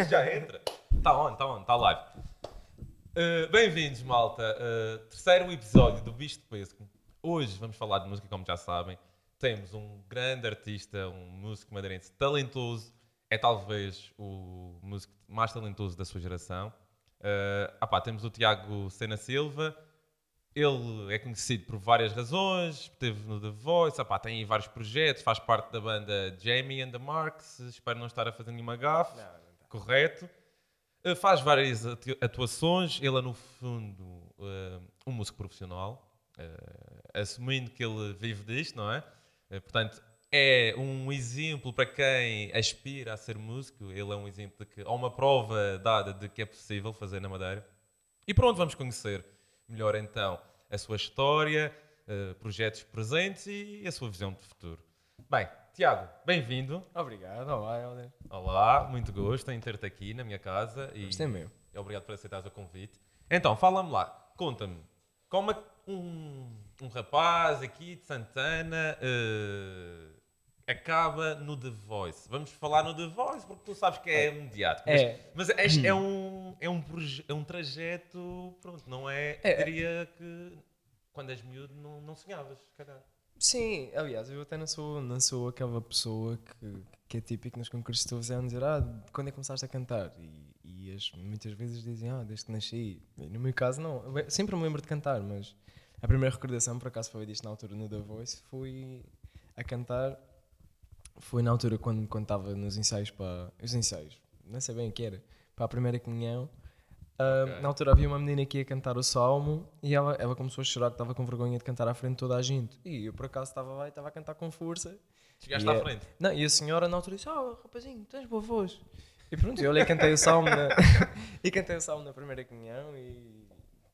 isto já entra. Está on, está on, está live. Uh, Bem-vindos, malta. Uh, terceiro episódio do Bicho de Pesco. Hoje vamos falar de música, como já sabem. Temos um grande artista, um músico madeirense talentoso. É talvez o músico mais talentoso da sua geração. Uh, ah pá, temos o Tiago Sena Silva. Ele é conhecido por várias razões, esteve no The Voice, ah pá, tem aí vários projetos, faz parte da banda Jamie and the Marks, espero não estar a fazer nenhuma gafe, Não, não. Correto. Uh, faz várias atu- atuações, ele é no fundo uh, um músico profissional, uh, assumindo que ele vive disto, não é? Portanto, é um exemplo para quem aspira a ser músico, ele é um exemplo de que há uma prova dada de que é possível fazer na Madeira. E pronto, vamos conhecer melhor então a sua história, projetos presentes e a sua visão de futuro. Bem, Tiago, bem-vindo. Obrigado, olá, Helder. Olá, muito gosto em ter-te aqui na minha casa e é meu. obrigado por aceitares o convite. Então, fala-me lá, conta-me, como é que um, um rapaz aqui de Santana eh, acaba no The Voice? Vamos falar no The Voice porque tu sabes que é mediático. Mas, É. mas é, é um, é, um é um trajeto, pronto, não é, É. diria que quando és miúdo não, não sonhavas, calhar. Sim, aliás, eu até não sou, não sou aquela pessoa que, que é típico nos concursos de televisão dizer ah, quando é que começaste a cantar? E, e as, muitas vezes dizem ah, desde que nasci. E no meu caso, não. Eu sempre me lembro de cantar, mas a primeira recordação, por acaso foi disto na altura no The Voice, foi a cantar. Foi na altura quando estava nos ensaios para. Os ensaios, não sei bem o que era, para a primeira comunhão. Ah, Ok. Na altura havia uma menina que ia cantar o salmo e ela, ela começou a chorar que estava com vergonha de cantar à frente de toda a gente. E eu por acaso estava lá e estava a cantar com força. Chegaste E à é- frente. Não, e a senhora na altura disse: Ah, rapazinho, tens boa voz. E pronto, eu olhei e cantei o salmo na, e cantei o salmo na primeira comunhão e,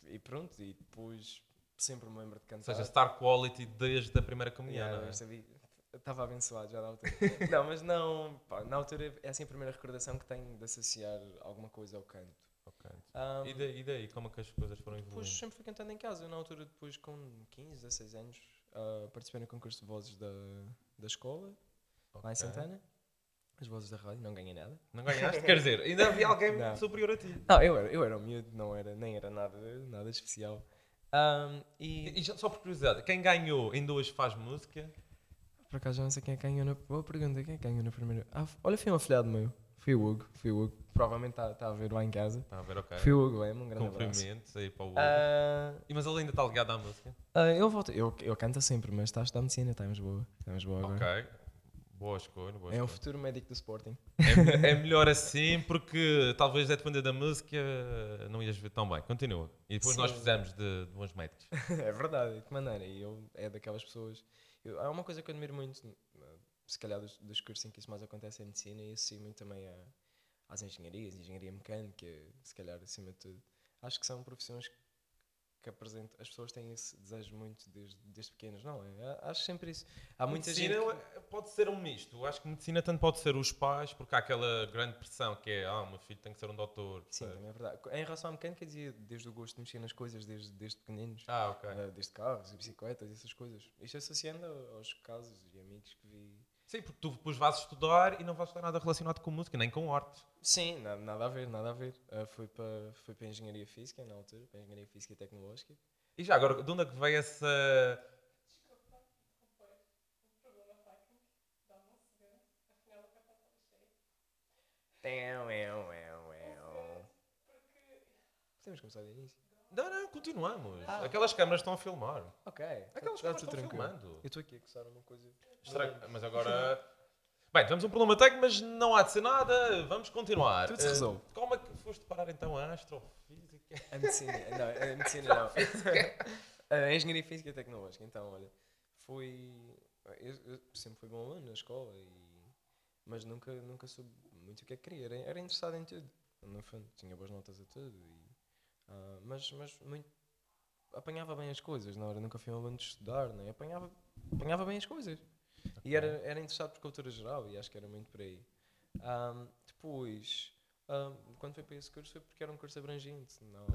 e pronto, e depois sempre me lembro de Ou cantar. seja, Star Quality desde a primeira comunhão, Yeah, não é? sabia- Estava abençoado já na altura. não, mas não, pá, na altura é assim a primeira recordação que tenho de associar alguma coisa ao canto. Ah, E daí, e daí, como é que as coisas foram Depois evoluindo? sempre fui cantando em casa. Eu, na altura, depois com 15, 16 anos, ah, participei no concurso de vozes da, da escola, lá em. Santana. As vozes da rádio, não ganhei nada. Não ganhaste? Quer dizer, ainda havia alguém Não. superior a ti. Não, eu era, eu era um miúdo, não era, nem era nada, nada especial. Ahm, e, E só por curiosidade, quem ganhou em duas faz música? por acaso já não sei quem é ganhou na. Boa pergunta, quem é ganhou na primeira? Ah, olha, foi um afilhado meu. Foi o Hugo, foi o Hugo. Provavelmente está a ver lá em casa. Está a ver, ok. Foi o Hugo, é, um grande abraço. Cumprimentos aí para o Hugo. Ah, E Mas ele ainda está ligado à música? ah, ele volta, eu, eu canto sempre, mas está a estudar medicina, está em Lisboa. Está em Lisboa agora. Ok. Boa escolha, boa É um escolha. futuro médico do Sporting. É, é melhor assim porque talvez a depender da música não ias ver tão bem. Continua. E depois nós Sim. fizemos de, de bons médicos. é verdade, de que maneira. E eu é daquelas pessoas. Eu, há uma coisa que eu admiro muito, se calhar dos, dos cursos em que isso mais acontece é a medicina e associo muito também a, às engenharias, engenharia mecânica, se calhar acima de tudo. Acho que são profissões que apresentam. As pessoas têm esse desejo muito desde, desde pequenas, não é? Acho sempre isso. Há muita medicina gente. que- é- pode ser um misto. Acho que medicina tanto pode ser os pais, porque há aquela grande pressão que é, ah, o meu filho tem que ser um doutor. Sim, percebes? também é verdade. Em relação à mecânica, dizia desde o gosto de mexer nas coisas, desde, desde pequeninos. Ah, ok. Uh, desde carros e bicicletas, essas coisas. Isto associando aos casos e amigos que vi. Sim, porque tu depois vais estudar e não vais estudar nada relacionado com música, nem com arte. Sim, nada, nada a ver, nada a ver. Uh, fui para fui para Engenharia Física na altura, para Engenharia Física e Tecnológica. E já agora, de onde é que veio essa. Tão, eu, eu, eu. Podemos começar do início? Não, não, continuamos. Ah. Aquelas câmaras estão a filmar. Ok. Aquelas tá câmaras estão filmando. Eu estou aqui a coçar uma coisa. Estra- Mas agora. Bem, tivemos um problema técnico, mas não há de ser nada. Vamos continuar. Tudo se Eh, resolve. como é que foste parar então a astrofísica? A medicina, não, a medicina não. a Engenharia Física e Tecnológica, então, olha, fui. Eu, eu sempre fui bom aluno na escola, e, mas nunca, nunca soube muito o que é que queria. Era, era interessado em tudo, no fundo, tinha boas notas a tudo, e, ah, mas, mas muito, apanhava bem as coisas, na hora, nunca fui um aluno de estudar, nem apanhava, apanhava bem as coisas. E era, era interessado por cultura geral, e acho que era muito por aí. Ah, depois, ah, quando fui para esse curso foi porque era um curso abrangente, não,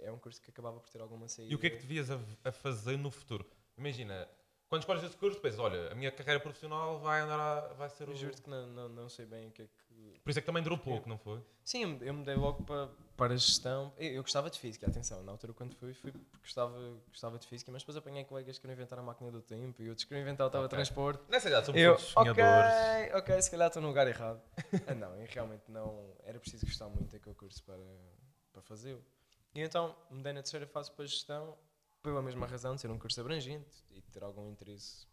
é- um curso que acabava por ter alguma saída. E o que é que devias a, a fazer no futuro? Imagina, Quando escolhes esse curso, pensas, olha, a minha carreira profissional vai andar a, vai ser o... Juro-te que não, não, não sei bem o que é que. Por isso é que também durou pouco, não foi? Sim, eu, eu mudei logo para, para a gestão. Eu, eu gostava de física, atenção, na altura quando fui, fui porque gostava, gostava de física, mas depois apanhei colegas que queriam inventar a máquina do tempo e outros que queriam inventar o teletransporte. Nessa idade somos Eu, todos ok, ok, se calhar estou no lugar errado. ah, não, eu realmente não. Era preciso gostar muito daquele curso para, para fazê-lo. E então mudei na terceira fase para a gestão, pela mesma razão de ser um curso abrangente e de ter algum interesse.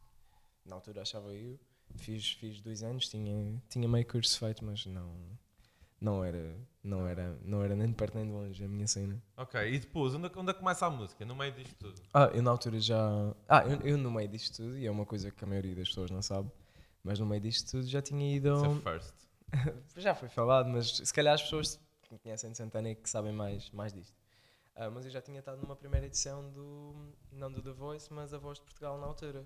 Na altura achava eu. Fiz, fiz dois anos, tinha, tinha meio curso feito, mas não, não, era, não, era, não era nem de perto nem de longe a minha cena. Ok, e depois, onde, é que- onde é começa a música? No meio disto tudo? Ah, eu na altura já. Ah, eu, eu no meio disto tudo, e é uma coisa que a maioria das pessoas não sabe, mas no meio disto tudo já tinha ido. Ser first. Já foi falado, mas se calhar as pessoas que me conhecem de Santana é que sabem mais, mais disto. Ah, mas eu já tinha estado numa primeira edição do. não do The Voice, mas a Voz de Portugal na altura.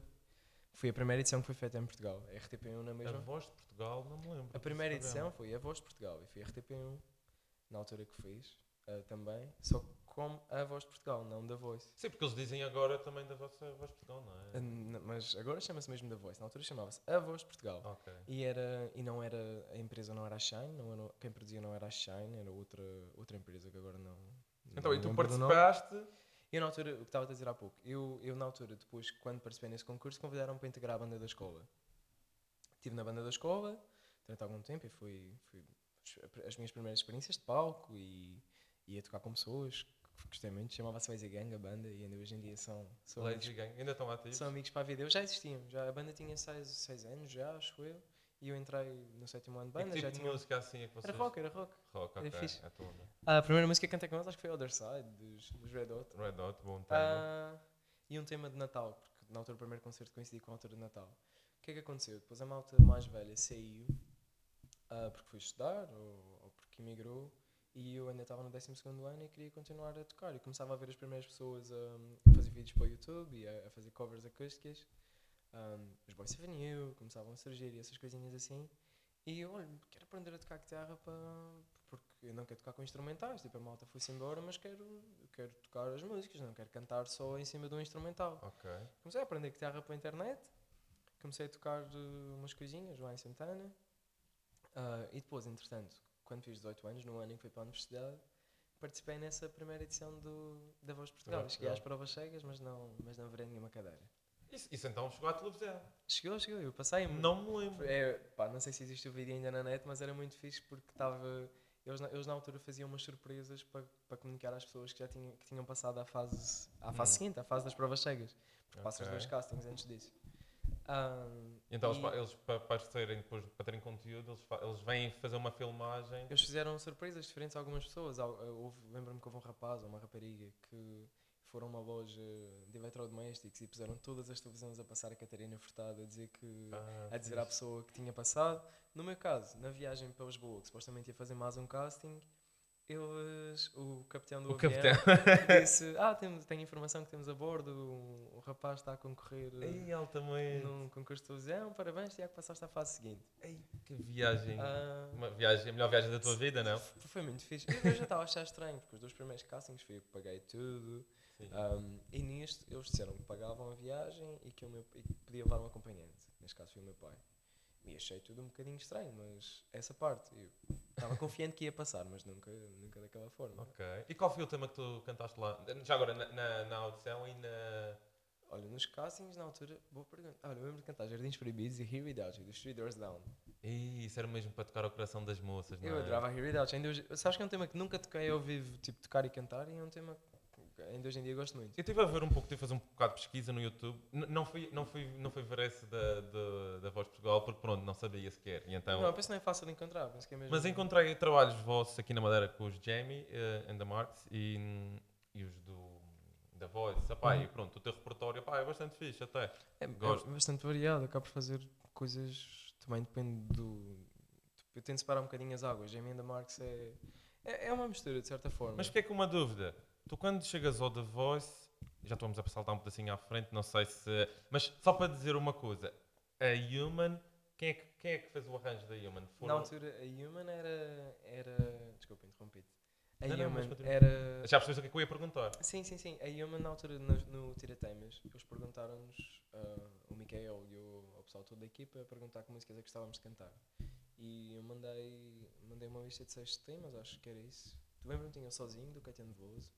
Foi a primeira edição que foi feita em Portugal. A RTP1 na A mesma. voz de Portugal, não me lembro. A primeira edição foi a Voz de Portugal e foi a RTP1 na altura que fiz ah, também, só como a Voz de Portugal, não da Voice. Sim, porque eles dizem agora também da vossa voz de Portugal, não é? n- Mas agora chama-se mesmo da Voice, na altura chamava-se A Voz de Portugal. Ok. E, era, e não era, a empresa não era a Shine, não era, quem produzia não era a Shine, era outra, outra empresa que agora não. Então, não e tu participaste... Eu na altura, o que estava a dizer há pouco, eu, eu na altura, depois, quando participei nesse concurso, convidaram-me para integrar a banda da escola. Estive na banda da escola durante algum tempo e fui, fui as minhas primeiras experiências de palco e ia tocar com pessoas que gostei muito, chamava-se Lazy Gang a banda e ainda hoje em dia são, são, Lazy amigos, Gang, ainda estão ativos? são amigos para a vida. Eu já existiam, já, a banda tinha 6 anos já, acho eu, e eu entrei no sétimo ano de E banda, que já tipo de tinha... música assim é que vocês... Era rock, era rock. Rock, Era ok. fixe. É a onda. A primeira música que cantei com eles acho que foi Other Side, dos, dos Red Hot. Red Hot, bom tema. Ah, e um tema de Natal, porque na altura o primeiro concerto coincidiu com a altura de Natal. O que é que aconteceu? Depois a malta mais velha saiu, ah, porque foi estudar ou, ou porque emigrou, e eu ainda estava no 12 ano e queria continuar a tocar. E começava a ver as primeiras pessoas a, a fazer vídeos para o YouTube e a, a fazer covers acústicas. Um, os Boys Avenue começavam a surgir e essas coisinhas assim. E eu, olha, quero aprender a tocar guitarra para. Porque eu não quero tocar com instrumentais. Tipo, a malta foi-se embora, mas quero, quero tocar as músicas, não quero cantar só em cima de um instrumental. Ok. Comecei a aprender guitarra pela internet, comecei a tocar eh, umas coisinhas lá em Santana. Ah, e depois, entretanto, quando fiz 18 anos, no ano em que fui para a universidade, participei nessa primeira edição do, da Voz Portugal. Cheguei às provas cegas, mas não, mas não virei nenhuma cadeira. Isso, isso então chegou à televisão. Chegou, chegou, eu passei. Não me lembro. É, pá, não sei se existe o vídeo ainda na net, mas era muito fixe porque estava. Eles, na- eles na altura faziam umas surpresas para, para comunicar às pessoas que já tinham, que tinham passado à fase, à fase Hum. seguinte, à fase das provas cegas. Porque passas Ok. dois castings antes disso. E então eles, e eles para aparecerem depois, para terem conteúdo, eles, eles vêm fazer uma filmagem. eles fizeram surpresas diferentes a algumas pessoas. Houve- Lembro-me que houve um rapaz ou uma rapariga que foram a uma loja de eletrodomésticos e puseram todas as televisões a passar a Catarina Furtado a dizer que. Ah, a dizer à pessoa que tinha passado. No meu caso, na viagem para Lisboa, que supostamente ia fazer mais um casting, eles, o capitão do O avião capitão. disse: Ah, temos, tenho informação que temos a bordo, o rapaz está a concorrer eh, Ei, altamente. num concurso de televisão, parabéns, que passaste à fase seguinte. Ei, que viagem. Ah, Uma viagem, a melhor viagem da tua vida, não? Foi muito fixe. Eu, eu já estava a achar estranho, porque os dois primeiros castings fui eu que paguei tudo. Um, e nisto eles disseram que pagavam a viagem e que, o meu, e que podia levar um acompanhante. Neste caso foi o meu pai. E achei tudo um bocadinho estranho, mas essa parte eu estava confiante que ia passar, mas nunca, nunca daquela forma. Ok. E qual foi o tema que tu cantaste lá? Já agora, na, na, na audição e na. Olha, nos castings na altura, boa pergunta. Olha, eu lembro de cantar Jardins Proibidos e Here Without You, dos Three Doors Down. Ih, isso era mesmo para tocar o coração das moças, não Eu é? adorava Here Without You. Ainda hoje, sabes que é um tema que nunca toquei ao vivo, tipo tocar e cantar, e é um tema que ainda hoje em dia gosto muito. Eu estive a ver um pouco, estive a fazer um bocado de pesquisa no YouTube. N- não, fui, não, fui, não fui ver esse da, da, da Voz de Portugal porque, pronto, não sabia sequer. E então, Não, eu penso que não é fácil de encontrar, penso que é mesmo. Mas encontrei trabalhos vossos aqui na Madeira com os Jamie eh, and the Marks e, e os do da Voice. Epá, Uhum. E pronto, o teu repertório epá, é bastante fixe até. É, é Gosto. bastante variado, acabo por fazer coisas. Também depende do. Eu tento separar um bocadinho as águas. Jamie and the Marks é, é, é uma mistura, de certa forma. Mas fiquei com uma dúvida. Tu quando chegas ao The Voice, já estamos a saltar um pedacinho à frente, não sei se... Mas só para dizer uma coisa. A Human, quem é que, quem é que fez o arranjo da Human? Na Foram- altura, a Human era. era desculpa, interrompi-te. A Não, não, Human continua. era. Já percebes o que é que eu ia perguntar? Sim, sim, sim. A Human, na altura, no, no Tirateimas, eles perguntaram-nos. ah, Miquel e o, o pessoal todo da equipa a perguntar que músicas é que gostávamos de cantar. E eu mandei, mandei uma lista de seis temas, acho que era isso. Lembro-me tinha sozinho, do Caetano Veloso.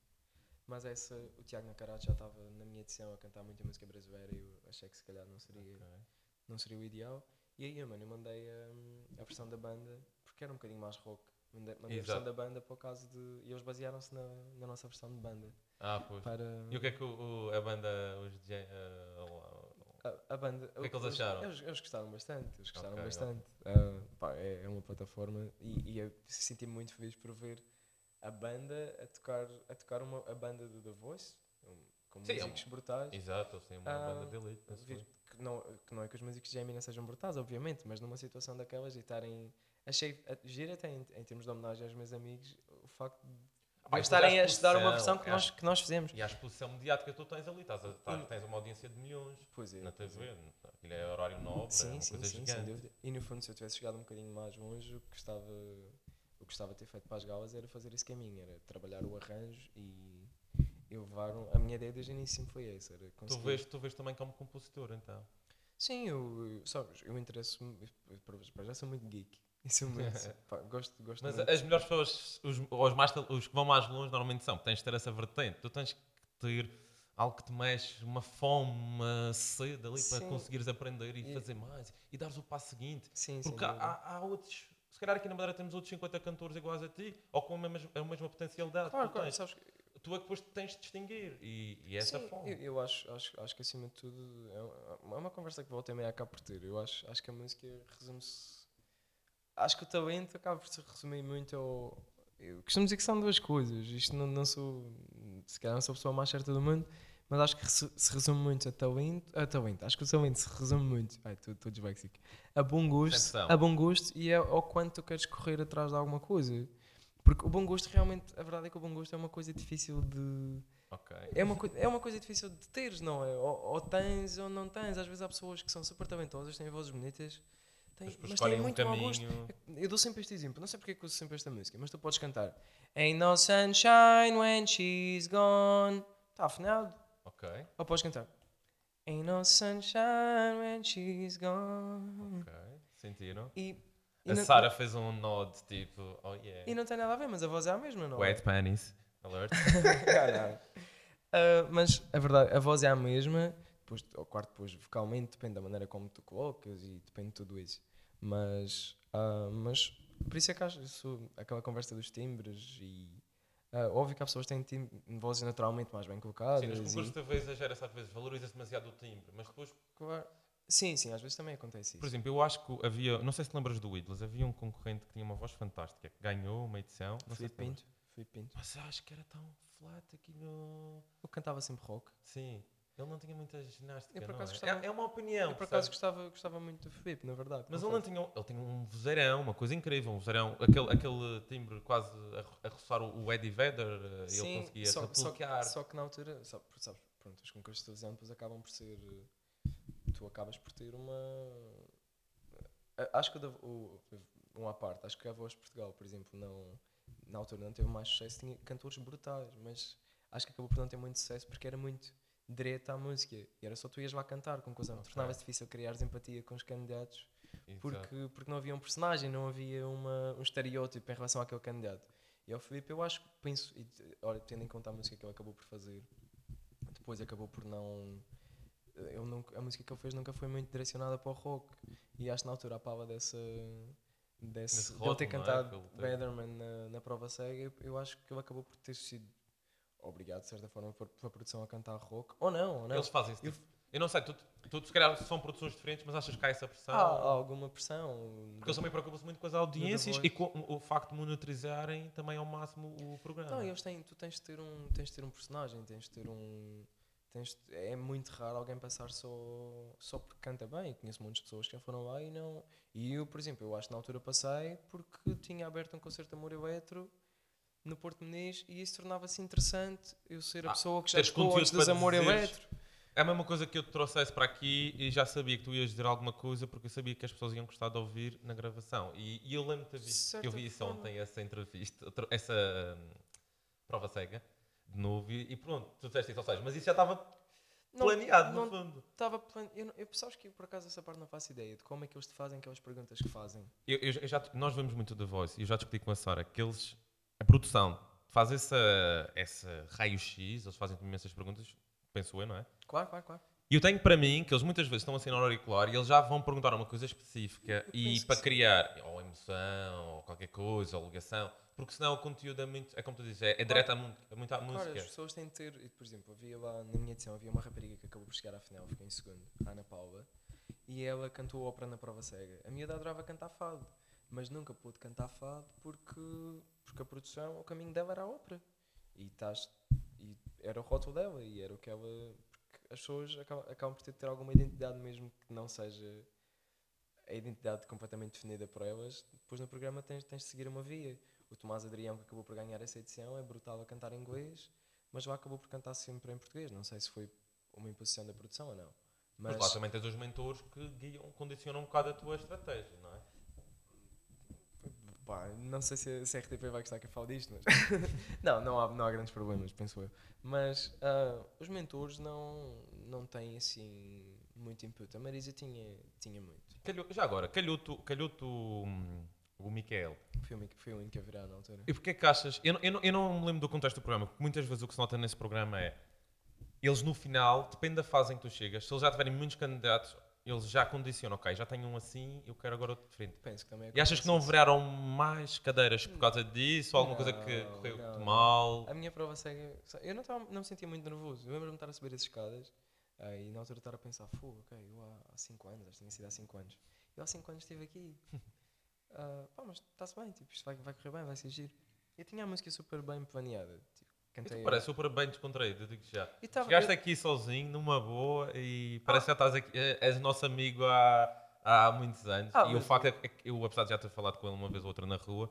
Mas essa, o Tiago Nacarato já estava na minha edição a cantar muita música brasileira e eu achei que se calhar não seria, Ok. não seria o ideal. E aí, mano, eu mandei hum, a versão da banda, porque era um bocadinho mais rock. Mandei, mandei a versão da banda por causa de. E eles basearam-se na, na nossa versão de banda. Ah, pois. Para, E o que é que o, o- a banda, os DJ, uh, a, a banda. O que é que eles acharam? Eles, eles gostaram bastante, eles gostaram Ok, bastante. Ah, pá, é, é uma plataforma e, e eu senti-me muito feliz por ver a banda a tocar, a tocar uma, a banda do The Voice, um, com Sim, é músicos brutais. Exato, eles têm uma Ah, banda de elite. não Vir- que, não, que não é que os músicos de Gemini sejam brutais, obviamente, mas numa situação daquelas e estarem. Achei a- giro até em, em termos de homenagem aos meus amigos o facto de Ah, estarem a a estudar uma versão que é nós, que nós fizemos. E a exposição mediática que tu tens ali, estás a, estás- tens uma audiência de milhões é. na pois é. TV, aquilo é horário nobre, é Sim, uma sim, sim, sem dúvida. E no fundo, se eu tivesse chegado um bocadinho mais longe, o que que gostava de ter feito para as galas era fazer esse caminho, era trabalhar o arranjo e, levar. Um, a minha ideia desde o início sempre foi essa. Era Tu conseguir- vês, tu vês também como compositor, então. Sim, eu, sabes, eu interesso. eu, para- para já sou muito geek. Isso muito. pá, gosto, gosto Mas muito. as melhores pessoas, os, os, mais, os que vão mais longe, normalmente são. Tens de ter essa vertente. Tu tens que ter algo que te mexe, uma fome, uma sede ali para Sim. conseguires aprender e, E- fazer mais e dares o passo seguinte. Sim, Porque há, há outros. Se calhar aqui na Madeira temos outros 50 cantores iguais a ti, ou com a mesma, a mesma potencialidade. que Claro, tu claro, tens. sabes, Tu é que depois te tens de distinguir. E, e essa Sim, fome. Eu, eu acho, acho, acho que acima de tudo é uma, é uma conversa que volta e meia acaba por ter. Eu acho, acho que a música resume-se. Acho que o talento acaba por se resumir muito ao. Eu costumo dizer que são duas coisas. Isto não, não sou. Se calhar não sou a pessoa mais certa do mundo, mas acho que se, resume muito a talento, a talento. Acho que o talento se resume muito. Ai, estou disléxico. A bom gosto, Atenção. a bom gosto e é ao quanto tu queres correr atrás de alguma coisa. Porque o bom gosto realmente, a verdade é que o bom gosto é uma coisa difícil de. Ok. É uma, é uma coisa difícil de teres, não é? Ou, ou tens ou não tens. Às vezes há pessoas que são super talentosas, têm vozes bonitas, têm, Mas têm um muito mau gosto. caminho. Eu dou sempre este exemplo, não sei porque é que uso sempre esta música, mas tu podes cantar Ain't no sunshine when she's gone. Está afinado. Ok. Ou podes cantar Ain't no sunshine when she's gone. Ok. Sentiram? E, e, A não, Sara fez um nod tipo, oh yeah. e não tem nada a ver, mas a voz é a mesma, não é? Wet panties. Alert. Ah, mas a verdade, a voz é a mesma, depois, ao quarto, depois vocalmente, depende da maneira como tu colocas e depende de tudo isso. Mas, ah, mas por isso é que acho isso, aquela conversa dos timbres e. ah, óbvio que há pessoas que têm tim- vozes naturalmente mais bem colocadas. Sim, nos e- concursos de TV exagera-se às vezes, valoriza-se demasiado o timbre, mas depois, Claro. Sim, sim, às vezes também acontece isso. por exemplo, eu acho que havia, não sei se te lembras do Idles, havia um concorrente que tinha uma voz fantástica, que ganhou uma edição, não Filipe lembras. Pinto. Filipe Pinto. mas acho que era tão flat aqui no... Eu cantava sempre rock. Sim, ele não tinha muita ginástica, Eu, não é? gostava- É, é uma opinião, eu por acaso gostava, gostava muito do Filipe, na verdade. Mas ele não tinha, ele tinha um vozeirão, uma coisa incrível, um vozeirão, aquele, aquele timbre quase a, a roçar o, Eddie Vedder, eh, ele conseguia só, só, replicar. só que na altura, sabes, pronto, os concursos de televisão depois acabam por ser. eh, Tu acabas por ter uma. a- Acho que o, o, um à parte, acho que a Voz de Portugal, por exemplo, não, na altura não teve mais sucesso, tinha cantores brutais, mas acho que acabou por não ter muito sucesso porque era muito direto à música e era só tu ias lá cantar, com coisa Ok. tornava-se difícil criares empatia com os candidatos Exato. porque, porque não havia um personagem, não havia uma, um estereótipo em relação àquele candidato. E ao Filipe, eu acho, penso, e olha, tendo em conta a música que ele acabou por fazer, depois acabou por não. Ele nunca, a música que ele fez nunca foi muito direcionada para o rock. E acho que na altura a pala dessa. Desse, Desse dele ter rótulo, não é? cantado ele teve. Beatherman na, na prova cega, eu, eu acho que ele acabou por ter sido obrigado, de certa forma, por- pela produção a cantar rock. Ou não, ou não. Eles fazem isso. Eu- tipo- Eu não sei, tu, tu se calhar são produções diferentes, mas achas que há essa pressão? Há, há alguma pressão. Porque eles também preocupam-se muito com as audiências e com o facto de monitorizarem também ao máximo o programa. Não, eles têm, tu tens de ter um, tens de ter um personagem, tens de ter um, tens de- é muito raro alguém passar só, só porque canta bem. Eu conheço muitas pessoas que já foram lá e não. E eu, por exemplo, eu acho que na altura passei porque tinha aberto um concerto de amor eletro no Porto Muniz e isso tornava-se interessante. Eu ser a Ah, pessoa que já conteúdo antes dos amor eletro. É a mesma coisa que eu te trouxesse para aqui e já sabia que tu ias dizer alguma coisa porque eu sabia que as pessoas iam gostar de ouvir na gravação. E, e eu lembro de ter De visto, eu vi isso ontem, essa entrevista, essa hum, prova cega, de novo, e, e pronto, tu disseste isso, ou seja, mas isso já estava Não- planeado, no não- fundo. Estava plane... eu, eu sabes que eu, por acaso essa parte não faço ideia de como é que eles te fazem aquelas perguntas que fazem. Eu- eu já, nós vemos muito The Voice e eu já discuti com a Sara que eles, a produção faz essa, essa raio-x, eles fazem imensas perguntas, penso eu, não é? Claro, claro, claro. E eu tenho para mim que eles muitas vezes estão assim no auricular e eles já vão perguntar uma coisa específica e para criar ou emoção ou qualquer coisa, ou ligação, porque senão o conteúdo é muito, é como tu dizes, é, é direto a, a muito à Claro, música. as pessoas têm de ter. Por exemplo, havia lá na minha edição havia uma rapariga que acabou por chegar à final, ficou em segundo, a Ana Paula, e ela cantou ópera na prova cega. A miúda adorava cantar fado, mas nunca pôde cantar fado porque, porque a produção, o caminho dela era a ópera. E, estás, e era o rótulo dela, e era o que ela. Porque as pessoas acabam, acabam por ter ter alguma identidade, mesmo que não seja a identidade completamente definida por elas. Depois no programa tens, tens de seguir uma via. O Tomás Adrião, que acabou por ganhar essa edição, é brutal a cantar em inglês, mas lá acabou por cantar sempre em português. Não sei se foi uma imposição da produção ou não. Mas Mas, lá também tens os mentores que guiam, condicionam um bocado a tua estratégia, não é? Pá, não sei se, se a RTP vai gostar que eu fale disto, mas. não, não há, não há grandes problemas, penso eu. Mas ah, os mentores não, não têm assim muito input. A Marisa tinha, tinha muito. Calhou- já agora, calhou-te calhou hum, o Miquel. Foi, o único- foi o único a virar na altura. E porquê que achas? Eu, eu, eu não me lembro do contexto do programa, porque muitas vezes o que se nota nesse programa é eles no final, depende da fase em que tu chegas, se eles já tiverem muitos candidatos, eles já condicionam, ok, já tenho um assim, eu quero agora outro diferente. Penso que também E achas que não viraram mais cadeiras por causa disso, ou alguma coisa que Não, correu não. mal? A minha prova cega. Eu não, tava, não me sentia muito nervoso. Eu lembro-me de estar a subir as escadas ah, e na altura estar a pensar: Fu, ok, eu há 5 anos, acho que tinha sido há 5 anos. Eu há 5 anos estive aqui. Ah, pá, mas está-se bem, tipo, isto vai, vai correr bem, vai ser giro. Eu tinha a música super bem planeada. Tipo, cantei. tu parece super bem descontraído, eu digo já. E tava- Chegaste eu- aqui sozinho, numa boa, e parece que já estás aqui, é- és nosso amigo há, há muitos anos. Ah, e o facto é que eu, apesar de já ter falado com ele uma vez ou outra na rua,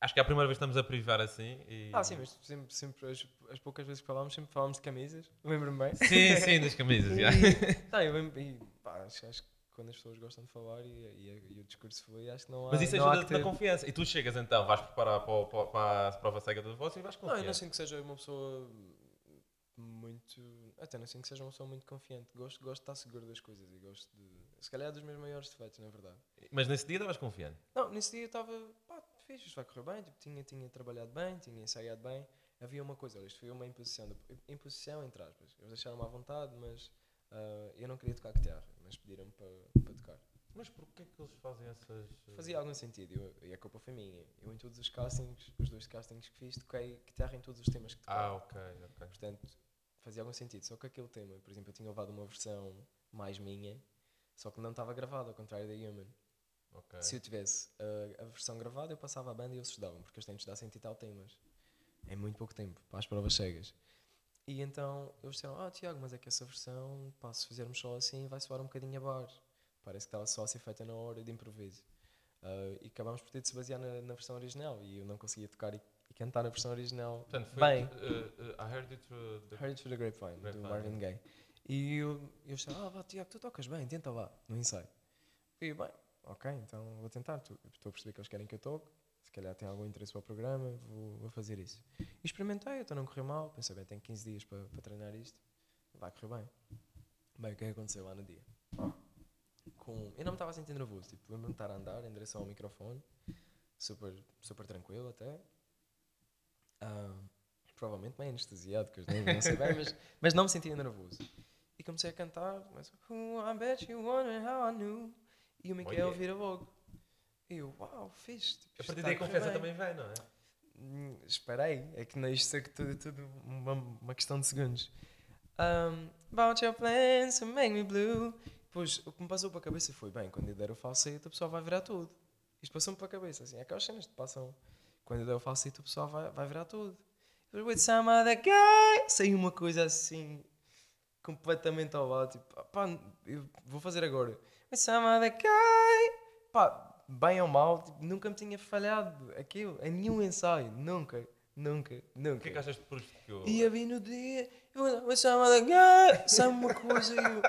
acho que é a primeira vez que estamos a privar assim. E... Ah, sim, mas sempre, sempre as, as poucas vezes que falámos, sempre falámos de camisas. Lembro-me bem. Sim, sim, das camisas, já. Tá, eu lembro, e, pá, acho, acho que quando as pessoas gostam de falar e, e- e o discurso foi, acho que não há. Mas isso não há ajuda-te que na ter- confiança. E tu chegas então, vais preparar para, para, para a prova cega da voz e vais Não, eu não confiar. sinto que seja uma pessoa muito. Até não sinto que seja uma pessoa muito confiante. Gosto, gosto de estar seguro das coisas e gosto de. Se calhar é dos meus maiores defeitos, na verdade. Mas nesse dia estavas confiante. Não, nesse dia eu estava. pá, fixe, isto vai correr bem. Tipo, tinha, tinha trabalhado bem, tinha ensaiado bem. Havia uma coisa, olha, isto foi uma imposição. De, imposição, entre aspas. Eles deixaram-me à vontade, mas ah, eu não queria tocar guitarra, mas pediram-me para para tocar. Mas porquê que eles fazem essas. uh, Fazia algum sentido eu- e a culpa foi minha. Eu, em todos os castings, os dois castings que fiz, toquei guitarra em todos os temas que toquei. Ah, ok, ok. Portanto, fazia algum sentido. Só que aquele tema, por exemplo, eu tinha levado uma versão mais minha, só que não estava gravada, ao contrário da Human. ok. Se eu tivesse uh, a versão gravada, eu passava a banda e eles estudavam, porque eles têm de estudar cento e tal temas. É muito pouco tempo para as provas cegas. E então eles disseram: Ah, Tiago, mas é que essa versão, pá, se fizermos só assim, vai soar um bocadinho a bar. Parece que estava só a ser feita na hora de improviso. Uh, e acabámos por ter de se basear na, na versão original. E eu não conseguia tocar e, e cantar a versão original Portanto, foi. bem. uh, uh, I heard it through the. Heard It Through the Grapevine, Grapevine, do Marvin Gaye. E eu, eu disse, ah, vá, Tiago, tu tocas bem, tenta lá, no ensaio. E eu, bem, ok, então vou tentar. Estou a perceber que eles querem que eu toque, se calhar tem algum interesse para o programa, vou, vou fazer isso. E experimentei, então não correu mal, pensei, bem, tenho 15 dias para, para treinar isto, vai correr bem. Bem, o que é que aconteceu lá no dia? Com, eu não me estava a sentir nervoso, tipo, lembro-me de estar a andar em direção ao microfone, super, super tranquilo até. Ah, provavelmente meio anestesiado, que eu não, não sei bem, mas, mas não me sentia nervoso. E comecei a cantar, mas "Oh, I bet you wonder how I knew. E o Miquel yeah. vira logo. Eu, uau, fixe. Tipo, A partir daí a confiança bem." também vem, não é? Hum, Esperei, é que não isto é que tudo, tudo uma, uma questão de segundos. Um, about your plans to make me blue. Depois, o que me passou para a cabeça foi: bem, quando eu der o falsete, o pessoal vai virar tudo. Isto passou-me para a cabeça, assim, é aquelas cenas que passam. Quando eu der o falsete, o pessoal vai, vai virar tudo. With some other guy, saiu uma coisa assim, completamente ao lado, tipo, pá, eu vou fazer agora. With some other guy, pá, bem ou mal, tipo, nunca me tinha falhado aquilo, em nenhum ensaio, nunca, nunca, nunca. O que é que achas depois que eu. E a vir no dia, eu guy, sabe uma coisa, e eu,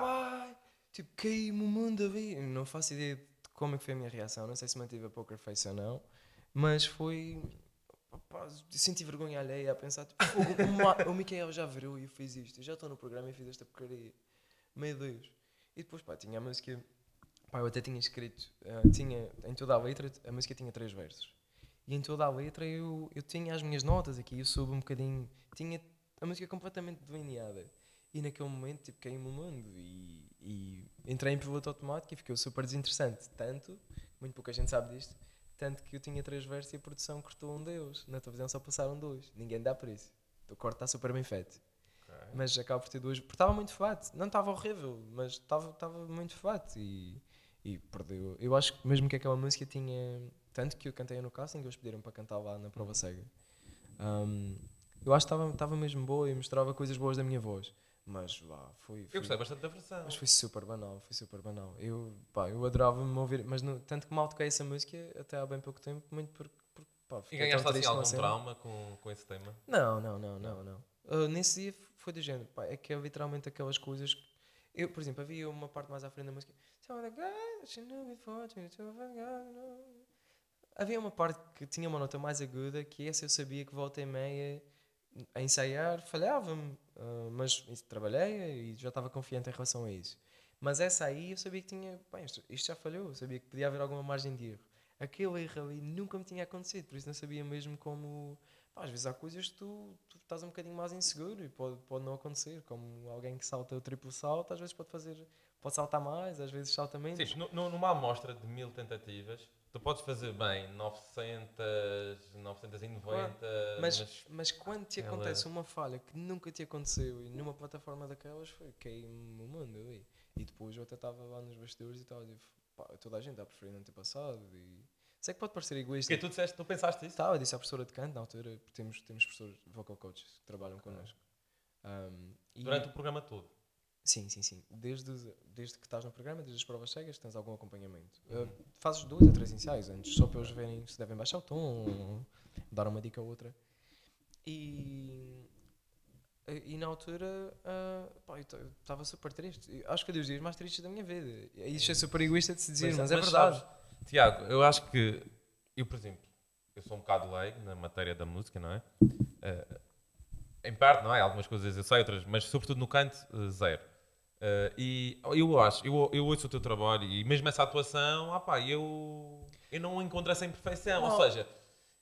vai, tipo, caí-me o mundo a ver. Não faço ideia de como é que foi a minha reação, não sei se mantive a poker face ou não, mas foi, pá, senti vergonha alheia a pensar, tipo, "Fogo, o, Ma- o Micael já virou e eu fiz isto, eu já estou no programa e fiz esta porcaria. Meu Deus. E depois, pá, tinha a música, pá, eu até tinha escrito, ah, tinha, em toda a letra, a música tinha três versos. E em toda a letra eu, eu tinha as minhas notas aqui, eu soube um bocadinho, tinha a música completamente delineada. E naquele momento, tipo, caí-me o mundo e, e entrei em piloto automático e ficou super desinteressante. Tanto, muito pouca gente sabe disto, tanto que eu tinha três versos e a produção cortou um deles. Na televisão só passaram dois. Ninguém dá por isso. O corte está super bem feito. Mas acaba por ter duas. Porque estava muito flat. Não estava horrível, mas estava estava muito flat. E, e perdeu. Eu acho que mesmo que aquela música tinha. Tanto que eu cantei no casting, eles pediram para cantar lá na prova cega. Um, eu acho que estava- mesmo boa e mostrava coisas boas da minha voz. Mas lá, foi. foi Eu gostei bastante da versão. mas foi super banal, foi super banal. Eu, pá, eu adorava me ouvir, mas no- tanto que mal toquei essa música até há bem pouco tempo, muito porque, porque pá, E ganhaste assim algum cena. trauma com, com esse tema? Não, não, não, não, não. Uh, nesse dia foi do género, pá, é que é literalmente aquelas coisas que eu, por exemplo, havia uma parte mais à frente da música. Havia uma parte que tinha uma nota mais aguda, que essa eu sabia que volta e meia a ensaiar falhava-me, uh, mas trabalhei e já estava confiante em relação a isso. Mas essa aí eu sabia que tinha, bem, isto, isto já falhou, eu sabia que podia haver alguma margem de erro. Aquele erro ali nunca me tinha acontecido, por isso não sabia mesmo como. pá, às vezes há coisas que tu, tu estás um bocadinho mais inseguro e pode, pode não acontecer. Como alguém que salta o triplo salto, às vezes pode fazer. Pode saltar mais, às vezes salta menos. Sim, nu- numa amostra de mil tentativas, tu podes fazer bem 900, 990, Mas, mas, mas quando te ela- acontece uma falha que nunca te aconteceu e numa plataforma daquelas, foi caí-me o mundo ali. E depois eu até estava lá nos bastidores e estava tipo, pá, toda a gente está a preferir não ter passado. E... Sei que pode parecer egoísta. Porque tu disseste, tu pensaste isso? Estava, eu disse à professora de canto na altura, temos, temos professores vocal coaches que trabalham connosco. Um, e- Durante o programa todo. Sim, sim, sim. Desde, desde que estás no programa, desde as provas cegas, tens algum acompanhamento. Uhum. Uh, fazes dois ou três ensaios antes, só para eles verem se devem baixar o tom, dar uma dica ou outra. E, e na altura, uh, pá, eu estava super triste. Eu Acho que é dos dias mais tristes da minha vida. Isto é super egoísta de se dizer, mas, é verdade. sabes, Tiago, eu acho que, eu por exemplo, eu sou um bocado leigo na matéria da música, não é? Eh, em parte, não é? Algumas coisas eu sei, outras, mas sobretudo no canto, zero. Eh, e eu acho, eu, eu ouço o teu trabalho e mesmo essa atuação, ah pá, eu, eu não encontro essa imperfeição. Ou Não. seja,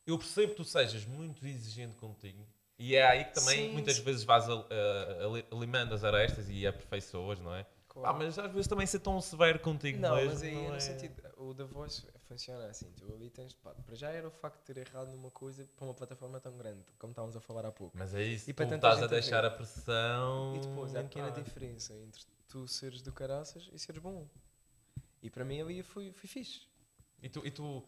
eu percebo que tu sejas muito exigente contigo e é aí que também Sim, muitas sim. vezes vais al- eh, alimando as arestas e aperfeiçoas, não é? Claro. Pá, mas às vezes também ser tão severo contigo Não, mesmo. mas aí não no é... sentido, o The Voice funciona assim, tu ali tens, pá, para já era o facto de ter errado numa coisa para uma plataforma tão grande, como estávamos a falar há pouco. Mas é isso, E tu estás a deixar a pressão. E depois há a pequena diferença entre tu seres do caraças e seres bom. E para mim ali foi, foi fixe. E tu, e tu,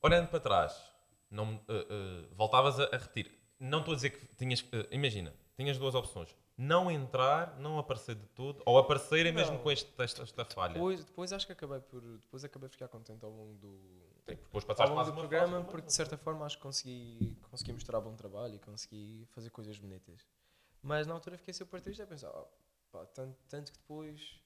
olhando para trás, não, eh, eh, voltavas a, a repetir. Não estou a dizer que tinhas. eh, imagina, tinhas duas opções. Não entrar, não aparecer de tudo, ou aparecerem mesmo Não. com este, esta, esta falha. Depois, depois acho que acabei por. Depois acabei por ficar contente ao longo do. Sim, depois Ao passaste longo mais do programa, fase, porque de certa forma acho que consegui, consegui mostrar bom trabalho e consegui fazer coisas bonitas. Mas na altura fiquei super triste a pensar, oh, pá, tanto, tanto que depois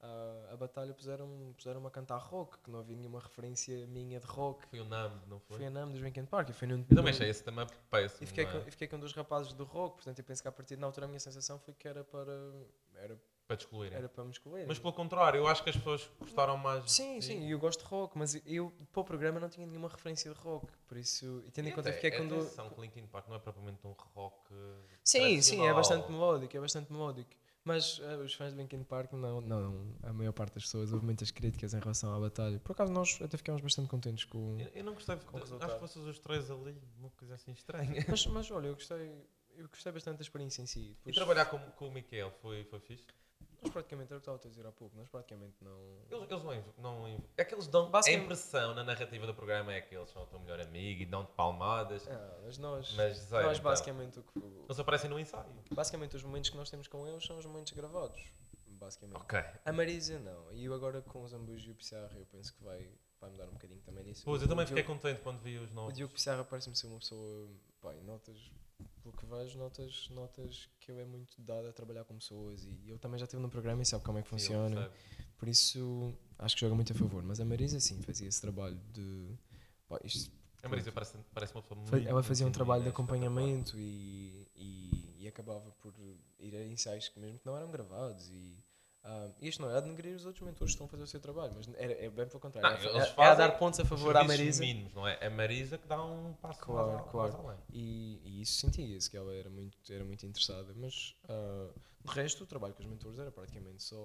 ah, a batalha puseram, puseram a cantar rock, que não havia nenhuma referência minha de rock. Foi o NAM, não foi? Foi a NAM dos Linkin Park e Eu também achei esse tema péssimo. e fiquei, não com, é? e fiquei com dois rapazes do rock, portanto eu penso que a partir de na altura a minha sensação foi que era para, era, Para te excluírem. era para me escolher. Mas pelo contrário, eu acho que as pessoas gostaram mais. Sim, sim, e eu gosto de rock, mas eu para o programa não tinha nenhuma referência de rock, por isso, e tendo em conta que fiquei com dois. Atenção, que Linkin Park não é propriamente um rock. Sim, sim, é bastante melódico, é bastante melódico. Mas eh, os fãs de Linkin Park, não, não, a maior parte das pessoas houve muitas críticas em relação à batalha. Por acaso nós até ficámos bastante contentes com. Eu, eu não gostei. de- Com o acho que vocês os três ali, uma coisa assim estranha. Mas, mas olha, eu gostei, eu gostei bastante da experiência em si. E trabalhar com, com o Miquel foi, foi fixe? Nós praticamente, era o que estava a dizer há pouco, nós praticamente não. Eles, eles não, inv- não inv- É que eles dão. A Basicamente- impressão na narrativa do programa é que eles são o teu melhor amigo e dão-te palmadas. Ah, mas nós, Mas zero, nós então. basicamente, o que, Eles aparecem no ensaio. basicamente os momentos que nós temos com eles são os momentos gravados. Basicamente. Ok. A Marisa não. E eu agora com os Ambus e o Pissarra eu penso que vai, vai mudar um bocadinho também nisso. Pois, O eu também Diogo- fiquei contente quando vi os O novos. Diogo Pissarra parece-me ser uma pessoa, pá, em notas, pelo que vejo, notas, notas que ele é muito dado a trabalhar com pessoas e eu também já estive no programa e sabe como é que eu funciona. Por isso, acho que joga muito a favor. Mas a Marisa, sim, fazia esse trabalho de. Pá, isto, A Marisa parece, parece uma pessoa muito. ela fazia um trabalho de acompanhamento e, e, e acabava por ir a ensaios que mesmo que não eram gravados. E, ah, isto não é a denegrir os outros mentores que estão a fazer o seu trabalho, mas era, é bem pelo contrário. Não, é, é- é a dar pontos a favor à Marisa. mínimos, não é? É a Marisa que dá um passo Claro, mais, claro. mais além. E, e isso sentia-se que ela era muito, era muito interessada, mas ah, de resto o trabalho com os mentores era praticamente só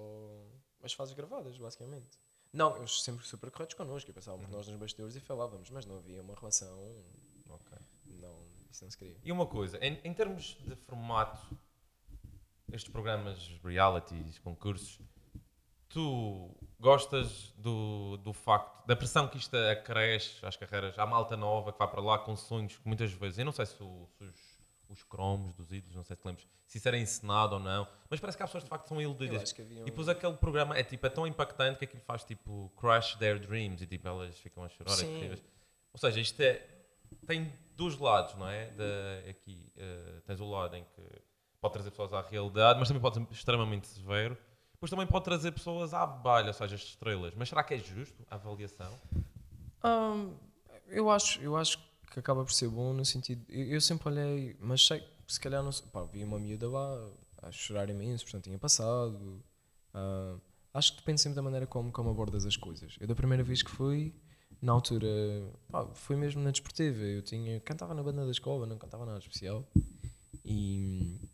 as fases gravadas, basicamente. Não, eles sempre super corretos connosco, e pensavam por nós nos bastidores e falávamos, mas não havia uma relação, não, isso não se queria. E uma coisa, em, em termos de formato, estes programas, realities, concursos, tu gostas do, do facto, da pressão que isto acresce às carreiras, à malta nova que vai para lá com sonhos que muitas vezes, eu não sei se, o- se os, os cromos dos ídolos, não sei se te lembras, se isso era encenado ou não, mas parece que há pessoas de facto são iludidas. havia E um- depois aquele programa é tipo, é tão impactante que aquilo faz tipo crush their dreams e tipo elas ficam a chorar terríveis. Ou seja, isto é, tem dois lados, não é? Da, aqui eh, tens o lado em que pode trazer pessoas à realidade, mas também pode ser extremamente severo. Depois também pode trazer pessoas à balha, ou seja, as estrelas. Mas será que é justo a avaliação? Hum, eu, acho, eu acho que acaba por ser bom no sentido. Eu, eu sempre olhei, mas sei, se calhar não sei. Pá, vi uma miúda lá a chorar imenso, portanto tinha passado. Hum, acho que depende sempre da maneira como, como abordas as coisas. Eu, da primeira vez que fui, na altura, pá, fui mesmo na desportiva. Eu tinha, cantava na banda da escola, não cantava nada especial. E.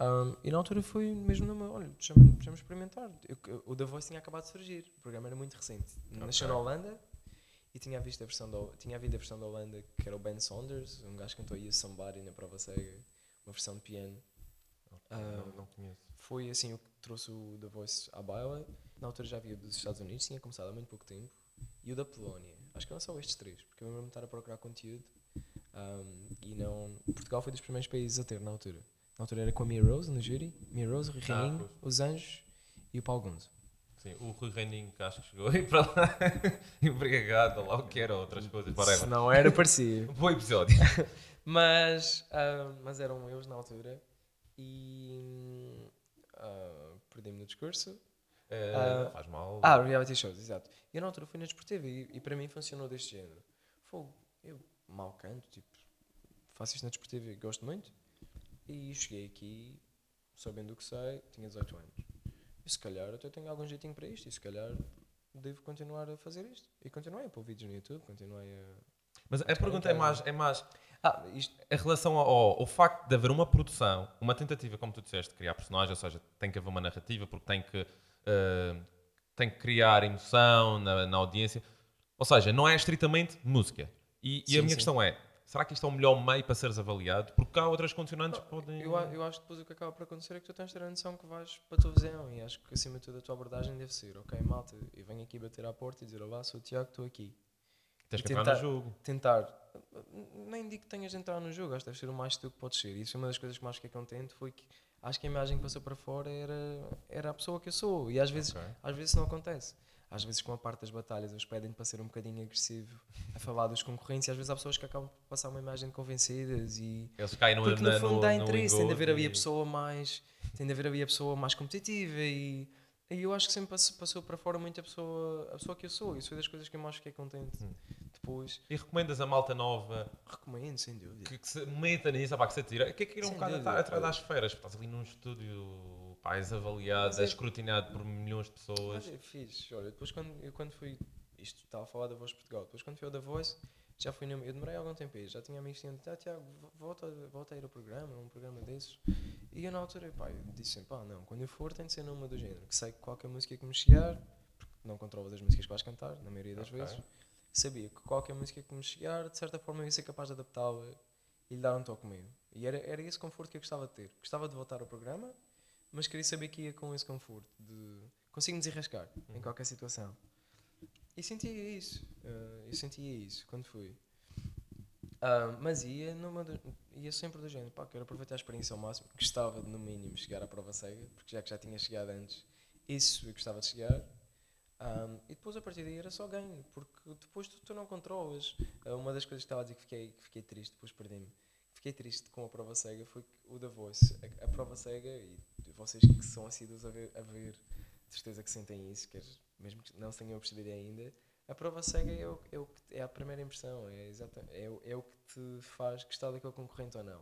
hum, e na altura foi mesmo numa. Olha, deixa-me deixa-me experimentar. Eu- eu- o The Voice tinha acabado de surgir. O programa era muito recente. Nasceu na Holanda e tinha visto a versão da, tinha havido a versão da Holanda que era o Ben Saunders, um gajo que cantou aí Somebody na prova cega, uma versão de piano. Ah, não, não conheço. Foi assim o que trouxe o The Voice à baila. Na altura já havia o dos Estados Unidos, tinha começado há muito pouco tempo, e o da Polónia. Acho que eram só estes três, porque eu lembro-me de estar a procurar conteúdo um, e não. Portugal foi dos primeiros países a ter na altura. Na altura era com a Mia Rose no júri, Mia Rose, o Reininho, pois. os Anjos e o Paulo Gonzo. Sim, o Rui Reininho que acho que chegou aí para lá, embriagado, lá o que era, outras coisas, Se whatever. não era, parecia. Bom episódio. Mas, ah, mas eram eles na altura e ah, perdi-me no discurso. Eh, Ah, faz mal. Ah, reality shows, exato. E eu na altura fui na desportiva e, e para mim funcionou deste género. Fogo, eu mal canto, tipo, faço isto na desportiva e gosto muito. E cheguei aqui, sabendo o que sei, tinha 18 anos. E se calhar até tenho algum jeitinho para isto e se calhar devo continuar a fazer isto. E continuei a pôr vídeos no YouTube, continuei a... Mas a pergunta é mais, é mais Ah, isto... em relação ao, ao, facto de haver uma produção, uma tentativa, como tu disseste, de criar personagens, ou seja, tem que haver uma narrativa, porque tem que, eh, tem que criar emoção na, na audiência. Ou seja, não é estritamente música. E, e Sim, a minha sim. questão é, será que isto é o melhor meio para seres avaliado? Porque há outras condicionantes que podem... Eu, eu acho que depois o que acaba por acontecer é que tu tens de ter a noção que vais para a televisão e acho que acima de tudo a tua abordagem deve ser ok malta, eu venho aqui bater à porta e dizer olá, sou o Tiago, estou aqui. Tens que entrar tentar- no jogo. Tentar, nem digo que tenhas de entrar no jogo, acho que deve ser o mais tu que podes ser. E isso foi uma das coisas que mais fiquei contente foi que acho que a imagem que passou para fora era, era a pessoa que eu sou e às vezes, Ok. às vezes isso não acontece. Às vezes com a parte das batalhas eles pedem para ser um bocadinho agressivo a falar dos concorrentes e às vezes há pessoas que acabam por passar uma imagem de convencidas e Eles caem no, porque na- no fundo no, dá no interesse, tem de haver ali a e- pessoa mais. Tem de haver ali a pessoa mais competitiva e, e eu acho que sempre passou, passou para fora muito a pessoa, a pessoa que eu sou. Isso foi das coisas que eu mais fiquei contente. Hum. Depois, E recomendas a malta nova recomendo, sem dúvida. que, que se meta nisso, pá, que se atira. Que é que ir um bocado atrás das feiras? Estás ali num estúdio, pá, és avaliado, Mas és é- escrutinado por milhões de pessoas. Mas é fixe. Olha, depois quando, eu quando fui. Isto estava a falar da Voz Portugal. Depois quando fui ao da Voice, já fui. eu demorei algum tempo a ir. Já tinha amigos que dito: ah, Tiago, vo- volta, volta a ir ao programa, um programa desses. E eu na altura, pá, eu disse sempre: pá, não, quando eu for tem de ser numa do género. Que sei que qualquer música que me chegar, porque não controlas as músicas que vais cantar, na maioria das Ok. vezes, sabia que qualquer música que me chegar, de certa forma eu ia ser capaz de adaptá-la e lhe dar um toque meu. E era, era esse conforto que eu gostava de ter. Gostava de voltar ao programa, mas queria saber que ia com esse conforto de consigo me desenrascar em qualquer situação. E sentia isso, eh, eu sentia isso quando fui. Ah, mas ia, numa do- ia sempre do género, pá, quero aproveitar a experiência ao máximo. Gostava de, no mínimo, chegar à prova cega, porque já que já tinha chegado antes, isso eu gostava de chegar. Ah, e depois a partir daí era só ganho, porque depois tu, tu não controlas. Ah, uma das coisas que estava a dizer que fiquei, que fiquei triste, depois perdi-me. Fiquei triste com a prova cega foi o da Voice. A, a prova cega, e vocês que são assíduos a ver, a ver, de certeza que sentem isso, quer, mesmo que não se tenham percebido ainda, A prova cega é, o, é, o é a primeira impressão, é, exata, é, o- é o que te faz gostar daquele concorrente ou não.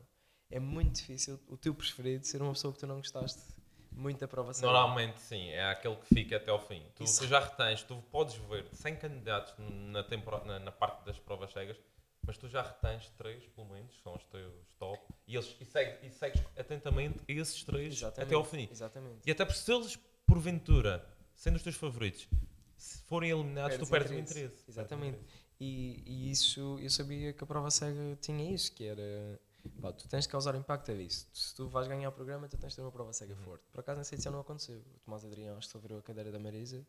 É muito difícil o teu preferido ser uma pessoa que tu não gostaste muito da prova cega. Normalmente sim, é aquele que fica até ao fim. Tu, tu já retens, tu podes ver 100 candidatos na, na, na parte das provas cegas, mas tu já retens 3 pelo menos, são os teus top, e, eles, e, segues, e segues atentamente esses 3 Exatamente, até ao fim. Exatamente. E até porque se eles, porventura, sendo os teus favoritos, se forem eliminados, tu perdes o interesse. Exatamente. Perdes. E, e isso, eu sabia que a prova cega tinha isso, que era, pá, tu tens de causar impacto a isso. Se tu vais ganhar o programa, tu tens de ter uma prova cega Uhum. forte. Por acaso nessa edição não aconteceu. O Tomás Adrião acho que virou a cadeira da Marisa,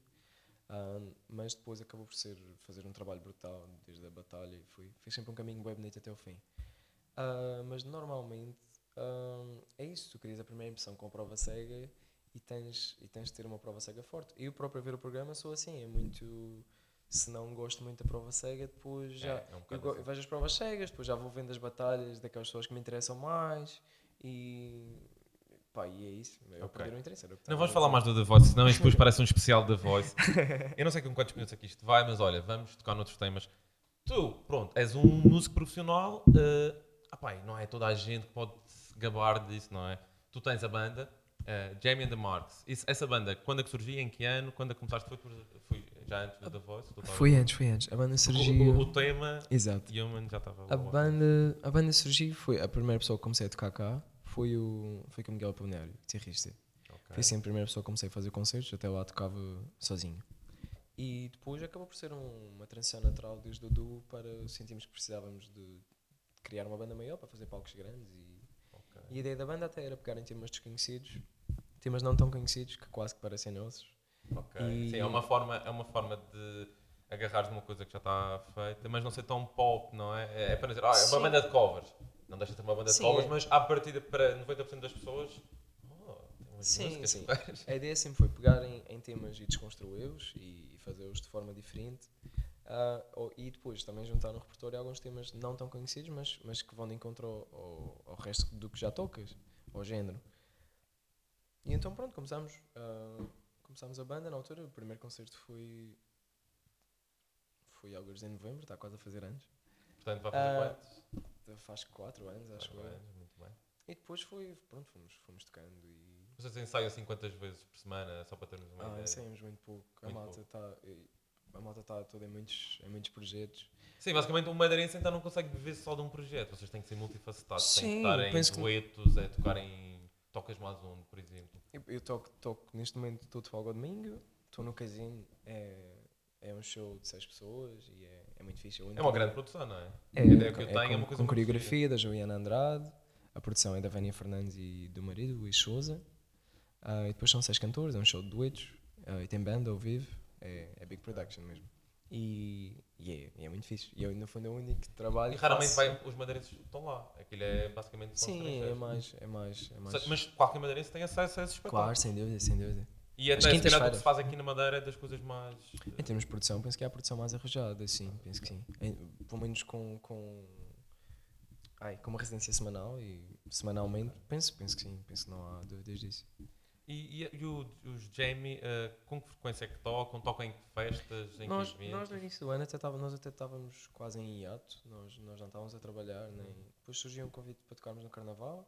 ah, mas depois acabou por ser, fazer um trabalho brutal desde a batalha e foi, fez sempre um caminho bem bonito até o fim. Ah, mas normalmente ah, é isso, tu querias a primeira impressão com a prova cega e tens, e tens de ter uma prova cega forte. Eu próprio a ver o programa sou assim, é muito. Se não gosto muito da prova cega, depois já. É, é um eu, assim. vejo as provas cegas, depois já vou vendo as batalhas daquelas pessoas que me interessam mais e. Pá, e é isso. Eu Ok. perder o interesse. era o que Não estava vamos a falar mais do The Voice, senão isto depois parece um especial The Voice. Eu não sei com quantos minutos aqui isto vai, mas olha, vamos tocar noutros temas. Tu, pronto, és um músico profissional, eh, ah pá, e não é toda a gente que pode se gabar disso, não é? Tu tens a banda, eh, Jamie and the Marks. Isso- essa banda, quando é que surgiu, em que ano, quando é que começaste? Foi, por- foi já antes do The Voice? Foi antes, foi antes. A banda surgiu. O, o, o tema Exato. Human já estava A lá. banda, a banda surgiu, foi a primeira pessoa que comecei a tocar cá foi o, foi com o Miguel Apolinário, guitarrista. Ok. Foi sempre a primeira pessoa que comecei a fazer concertos, até lá tocava sozinho. E depois acabou por ser um- uma transição natural desde o duo para sentimos que precisávamos de criar uma banda maior para fazer palcos grandes. E, Ok. e a ideia da banda até era pegar em temas desconhecidos, temas não tão conhecidos que quase que parecem nossos. E- Sim, é uma, forma, é uma forma de agarrares numa coisa que já está feita, mas não ser tão pop, não é? É, é para dizer, ah, é Sim. uma banda de covers. Não deixa de ter uma banda de Sim, covers, mas à partida para 90% das pessoas, oh, Sim, sim. A ideia sempre foi pegar em, em temas e desconstruí-los e, e fazê-los de forma diferente. Ou- e depois também juntar no repertório alguns temas não tão conhecidos, mas, mas que vão de encontro ao, ao, ao resto do que já tocas, ao género. E então pronto, começámos, ah, começámos a banda na altura. O primeiro concerto foi. Foi alguns em novembro, está quase a fazer anos. Portanto, vai fazer Ah, quantos? Faz 4 anos, acho eu. anos, muito bem. E depois foi, pronto, fomos, fomos tocando e Vocês ensaiam assim quantas vezes por semana, só para termos uma Ah, ideia? ensaiamos muito pouco. A Muito malta está a malta está toda em muitos, em muitos projetos. Sim, basicamente o madeirense então não consegue viver só de um projeto. Vocês têm que ser multifacetados, têm que Sim, estar em penso que- duetos, é tocar em tocas mais onde, por exemplo. Eu, eu toco, toco neste momento estou de folga ao domingo, estou no casino, é, é um show de seis pessoas e é, é muito fixe. É uma grande produção, não é? É, ideia que eu é tenho é com, uma coisa com coreografia da Juliana Andrade, a produção é da Vânia Fernandes e do marido, Luís Souza. Ah, e depois são seis cantores, é um show de duetos, ah, e tem banda ao vivo, é, é big production mesmo. E, e é, e é muito fixe. E eu, no fundo, é o único trabalho E raramente vai, os madeirenses estão lá. Aquilo é basicamente Sim, é mais, é mais, é mais... Mas qualquer madeirense tem acesso a esses Claro, espetáculos. sem dúvida, sem dúvida. E até se calhar o que se faz aqui na Madeira é das coisas mais. Em termos de produção, penso que é a produção mais arrojada, sim, penso que sim. Em- pelo menos com, com, ai, com uma residência semanal e semanalmente, penso, penso que sim, penso que não há dúvidas disso. E, e- e o- os Jamie, eh, com que frequência é que tocam? Tocam em que festas? Em Nós, nós no início do ano até estava, nós até estávamos quase em hiato, nós, nós não estávamos a trabalhar, nem... depois surgiu um convite para tocarmos no Carnaval,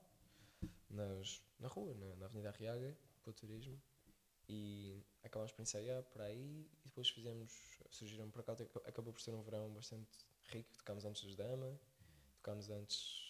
nas, na rua, na, na Avenida Arriaga, para o turismo, e acabámos por ensaiar por aí, e depois fizemos, surgiram por acaso, ac- acabou por ser um verão bastante rico, tocámos antes dos Dama, tocámos antes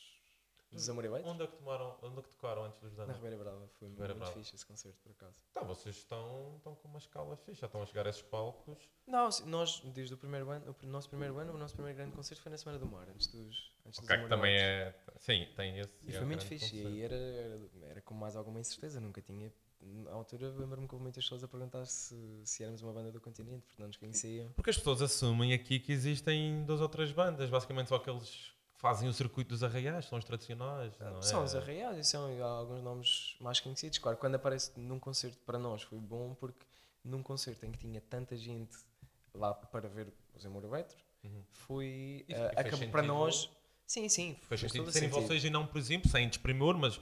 dos Amor e Onde é que, tomaram, onde é que tocaram antes dos na danos? Ribeira Brava, foi Ribeira muito Brava. fixe esse concerto, por acaso. Tá, vocês estão, estão com uma escala fixe, já estão a chegar a esses palcos. Não, nós, desde o primeiro ano, o nosso primeiro ano, o nosso primeiro grande concerto foi na Semana do Mar, antes dos, antes dos Ok, que Amor e também é. Sim, tem esse. E é foi muito fixe. E conceito. aí era, era, era com mais alguma incerteza. Nunca tinha. Na altura lembro-me que houve muitas pessoas a perguntar se, se éramos uma banda do continente, porque não nos conheciam. Porque as pessoas assumem aqui que existem duas ou três bandas, basicamente só aqueles que fazem o circuito dos arraiais, são os tradicionais. Não é? São os arraiais e são alguns nomes mais conhecidos. Claro, quando aparece num concerto para nós foi bom, porque num concerto em que tinha tanta gente lá para ver os Amorovetros, Uhum. foi. E- eh, e fez acabou para sentido- nós. Sim, sim. Fez sentido todo serem sentido. vocês e não, por exemplo, sem desprimor, mas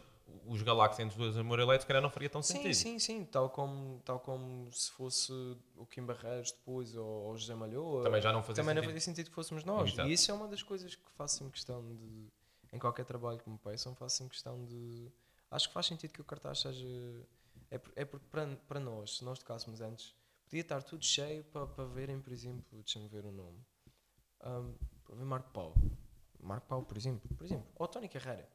os os dois Amor Elétrico, se calhar não faria tão Sim, sentido. sim, sim. Tal como, tal como se fosse o Kim Barreiros depois ou, ou o José Malhoa. Também já não fazia também não sentido. fazia sentido que fôssemos nós. Exato. E isso é uma das coisas que faço sempre questão de. Em qualquer trabalho que me peçam, faço sempre questão de. Acho que faz sentido que o cartaz seja. É, por- é porque para, para nós, se nós tocássemos antes, podia estar tudo cheio para, para verem, por exemplo, deixa-me ver o nome. Ahm, para ver Marco Paulo. Marco Paulo, por exemplo. Por exemplo. Ou Tony Carreira.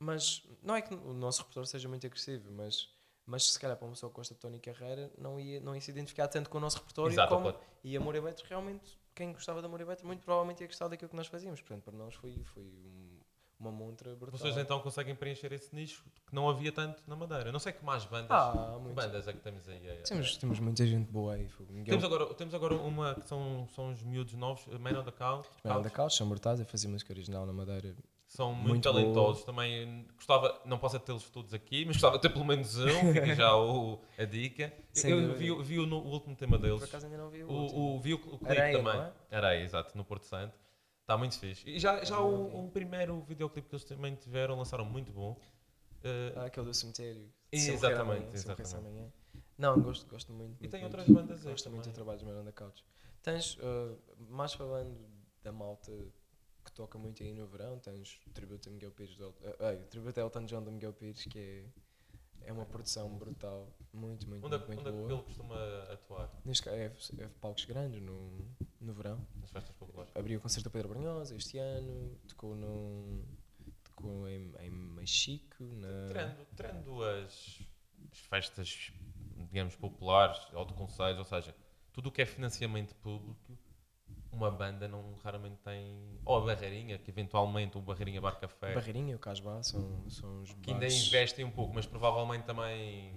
Mas não é que o nosso repertório seja muito agressivo, mas, mas se calhar para uma pessoa que gosta de Tony Carreira não ia, não ia se identificar tanto com o nosso repertório Exato, como, pode- e Amor e Beto realmente, quem gostava de Amor e Beto muito provavelmente ia gostar daquilo que nós fazíamos. Portanto, para nós foi, foi um- uma montra brutal. Vocês então conseguem preencher esse nicho que não havia tanto na Madeira. Não sei que mais bandas, Ah, que bandas é que temos aí. é- Temos, temos muita gente boa aí. Miguel Temos agora, temos agora uma que são, são os miúdos novos, Man on the Couch. Miguel da Couch, são mortais a fazer música original na Madeira. São muito, Muito talentosos. Também gostava, não posso é tê-los todos aqui, mas gostava de ter pelo menos um. Fica já o, a dica. Sem Eu dúvida. vi, o- vi o, no- o último tema deles. Por acaso ainda não vi o, último. O, o, vi o, o clipe Areia, também. não é? Areia, exato, no Porto Santo. Está muito fixe. E já, já o, um primeiro videoclipe que eles também tiveram, lançaram muito bom. Uh, Ah, aquele do cemitério. Exatamente, amanhã, exatamente. amanhã. Não, gosto, gosto muito. E muito, tem muito. outras bandas aí Gosto muito do também. trabalho de Miranda Couch. Tens, ah, mais falando da malta que toca muito aí no verão, tens o tributo a Miguel Pires, do, ah, ah, o tributo a Elton John do Miguel Pires, que é, é uma produção brutal, muito, muito, onde muito, que- muito onde é boa. ele costuma atuar? Neste caso, é, é palcos grandes no, no verão. Nas festas populares? Abriu o concerto do Pedro Brunhosa este ano, tocou, no, tocou em, em Mexico, na... Tirando, tirando as, as festas, digamos, populares ou de conselhos, ou seja, tudo o que é financiamento público, uma banda não raramente tem. Ou a Barreirinha, que eventualmente o Barreirinha Bar Café, Barreirinha e o Casbah são, são os que ainda bares- investem um pouco, mas provavelmente também,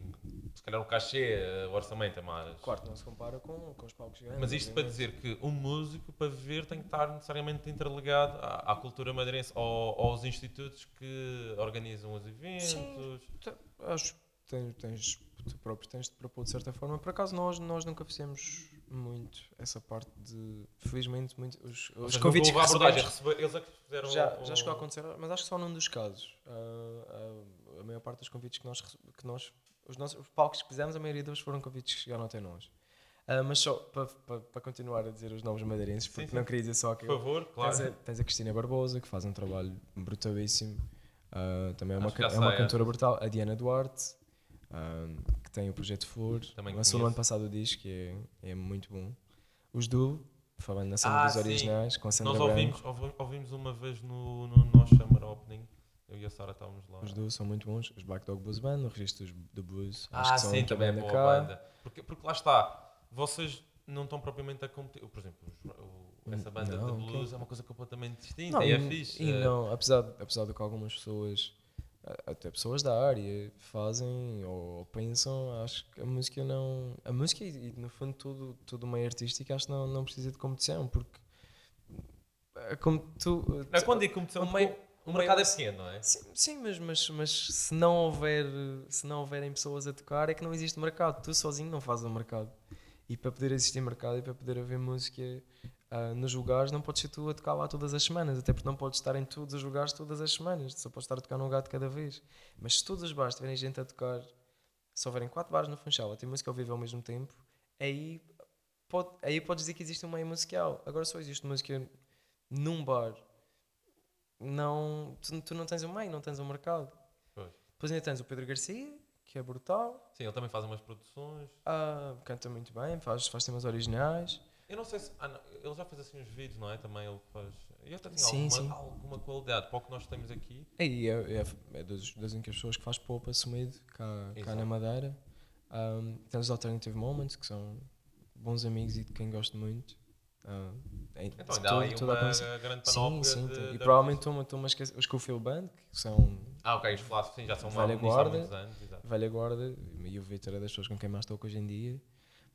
se calhar o cachê, o orçamento é mais. Claro não se compara com, com os palcos grandes. Mas isto para dizer que um músico, para viver, tem que estar necessariamente interligado à, à cultura madeirense ou aos institutos que organizam os eventos. Te- Acho que tens, tens, tu próprio tens de propor de certa forma. Por acaso nós, nós nunca fizemos muito essa parte de. Felizmente, muito, os, os seja, convites que recebemos eles é que fizeram já, já chegou a acontecer, mas acho que só num dos casos. Ah, ah, a maior parte dos convites que nós, que nós os nossos os palcos que fizemos, a maioria deles foram convites que chegaram até nós. Ah, mas só para pa, pa continuar a dizer os nomes madeirenses, Sim, porque sim. não queria dizer só que Por favor, claro. Tens a, tens a Cristina Barbosa, que faz um trabalho brutalíssimo. Ah, também é uma, é uma sei, cantora brutal. A Diana Duarte, ah, que tem o Projeto Flor. Também Lançou no ano passado o disco, que é, é muito bom. Os Du, falando na cena Ah, dos sim. originais, com a Sandra Nós ouvimos, ouvi- ouvimos uma vez no, no nosso Summer Opening. Eu e a Sara estávamos lá. Os Du são muito bons. Os Black Dog Blues Band, no registro do blues. Ah, acho que são sim, outra também é boa cá. banda. Porque, porque lá está, vocês não estão propriamente a competir. Por exemplo, o- essa banda Não, de blues ok. é uma coisa completamente distinta Não, e é fixe. E não, apesar, apesar de que algumas pessoas, até pessoas da área, fazem ou pensam, acho que a música não. A música e, no fundo tudo, tudo meio artístico, acho que não, não precisa de competição, porque. é Como tu. Não, quando digo competição, o meio- o mercado é pequeno, não é? Sim, sim, mas, mas, mas se não houver se não houverem pessoas a tocar é que não existe mercado. Tu sozinho não fazes o mercado. E para poder existir mercado e para poder haver música ah, nos lugares, não podes ser tu a tocar lá todas as semanas, até porque não podes estar em todos os lugares todas as semanas, só podes estar a tocar num lugar de cada vez. Mas se todos os bares tiverem gente a tocar, se houverem quatro bares no Funchal a ter música ao vivo ao mesmo tempo, aí, pode, aí podes dizer que existe um meio musical. Agora só existe música num bar não, tu, tu não tens um meio, não tens um mercado. Pois. Depois ainda tens o Pedro Garcia, que é brutal, Sim, ele também faz umas produções. ah, canta muito bem, faz, faz temas originais. Eu não sei se. ah, não, ele já fez assim uns vídeos, não é? Também ele faz. E até tem Sim, sim. alguma, alguma qualidade para o que nós temos aqui. E é, é, é das, das únicas pessoas que faz pop assumido cá, cá na Madeira. Um, tens os Alternative Moments, que são bons amigos e de quem gosto muito. Ah, é- Então há todo- aí toda a uma conversa. grande Sim, panóplia. sim. de, tem- de e provavelmente estou-me a esquecer. Os Cofield Band, que são Ah, ok, os Flascos sim, já são Velha nisso há guarda. muitos anos. Exato. velha guarda, e o Vitor é das pessoas com quem mais toco hoje em dia.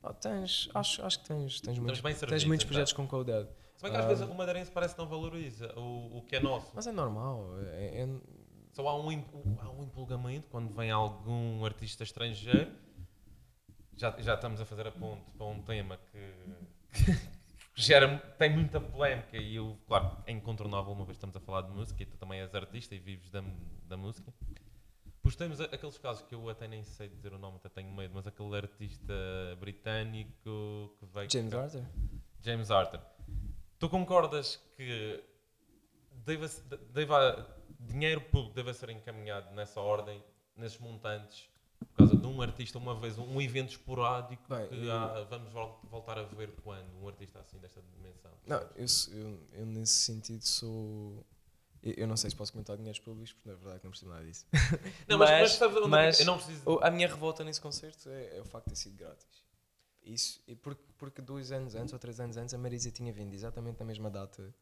Pá, tens, acho, acho que tens, tens, muitos, bem tens muitos então. projetos com qualidade. Se bem que às Ah. vezes o madeirense parece que não valoriza o, o que é nosso. Mas é normal. É, é- Só há um, há um empolgamento quando vem algum artista estrangeiro. Já, já estamos a fazer a ponte para um tema que, que gera, tem muita polémica e eu, claro, é incontornável uma vez que estamos a falar de música e tu também és artista e vives da, da música. Depois temos aqueles casos que eu até nem sei dizer o nome, até tenho medo, mas aquele artista britânico que veio. James cá- Arthur? James Arthur. Tu concordas que deva, deva, dinheiro público deve ser encaminhado nessa ordem, nesses montantes, por causa de um artista, uma vez, um evento esporádico Bem, que há- vamos vol- voltar a ver quando? Um artista assim desta dimensão. Não, eu, eu, eu nesse sentido sou. Eu, não sei se posso comentar dinheiros públicos, porque na verdade não percebo nada disso. Não, mas, mas, Mas- é eu não preciso. A minha revolta nesse concerto é, é o facto de ter sido grátis. Isso, porque, porque dois anos antes ou três anos antes a Marisa tinha vindo exatamente na mesma data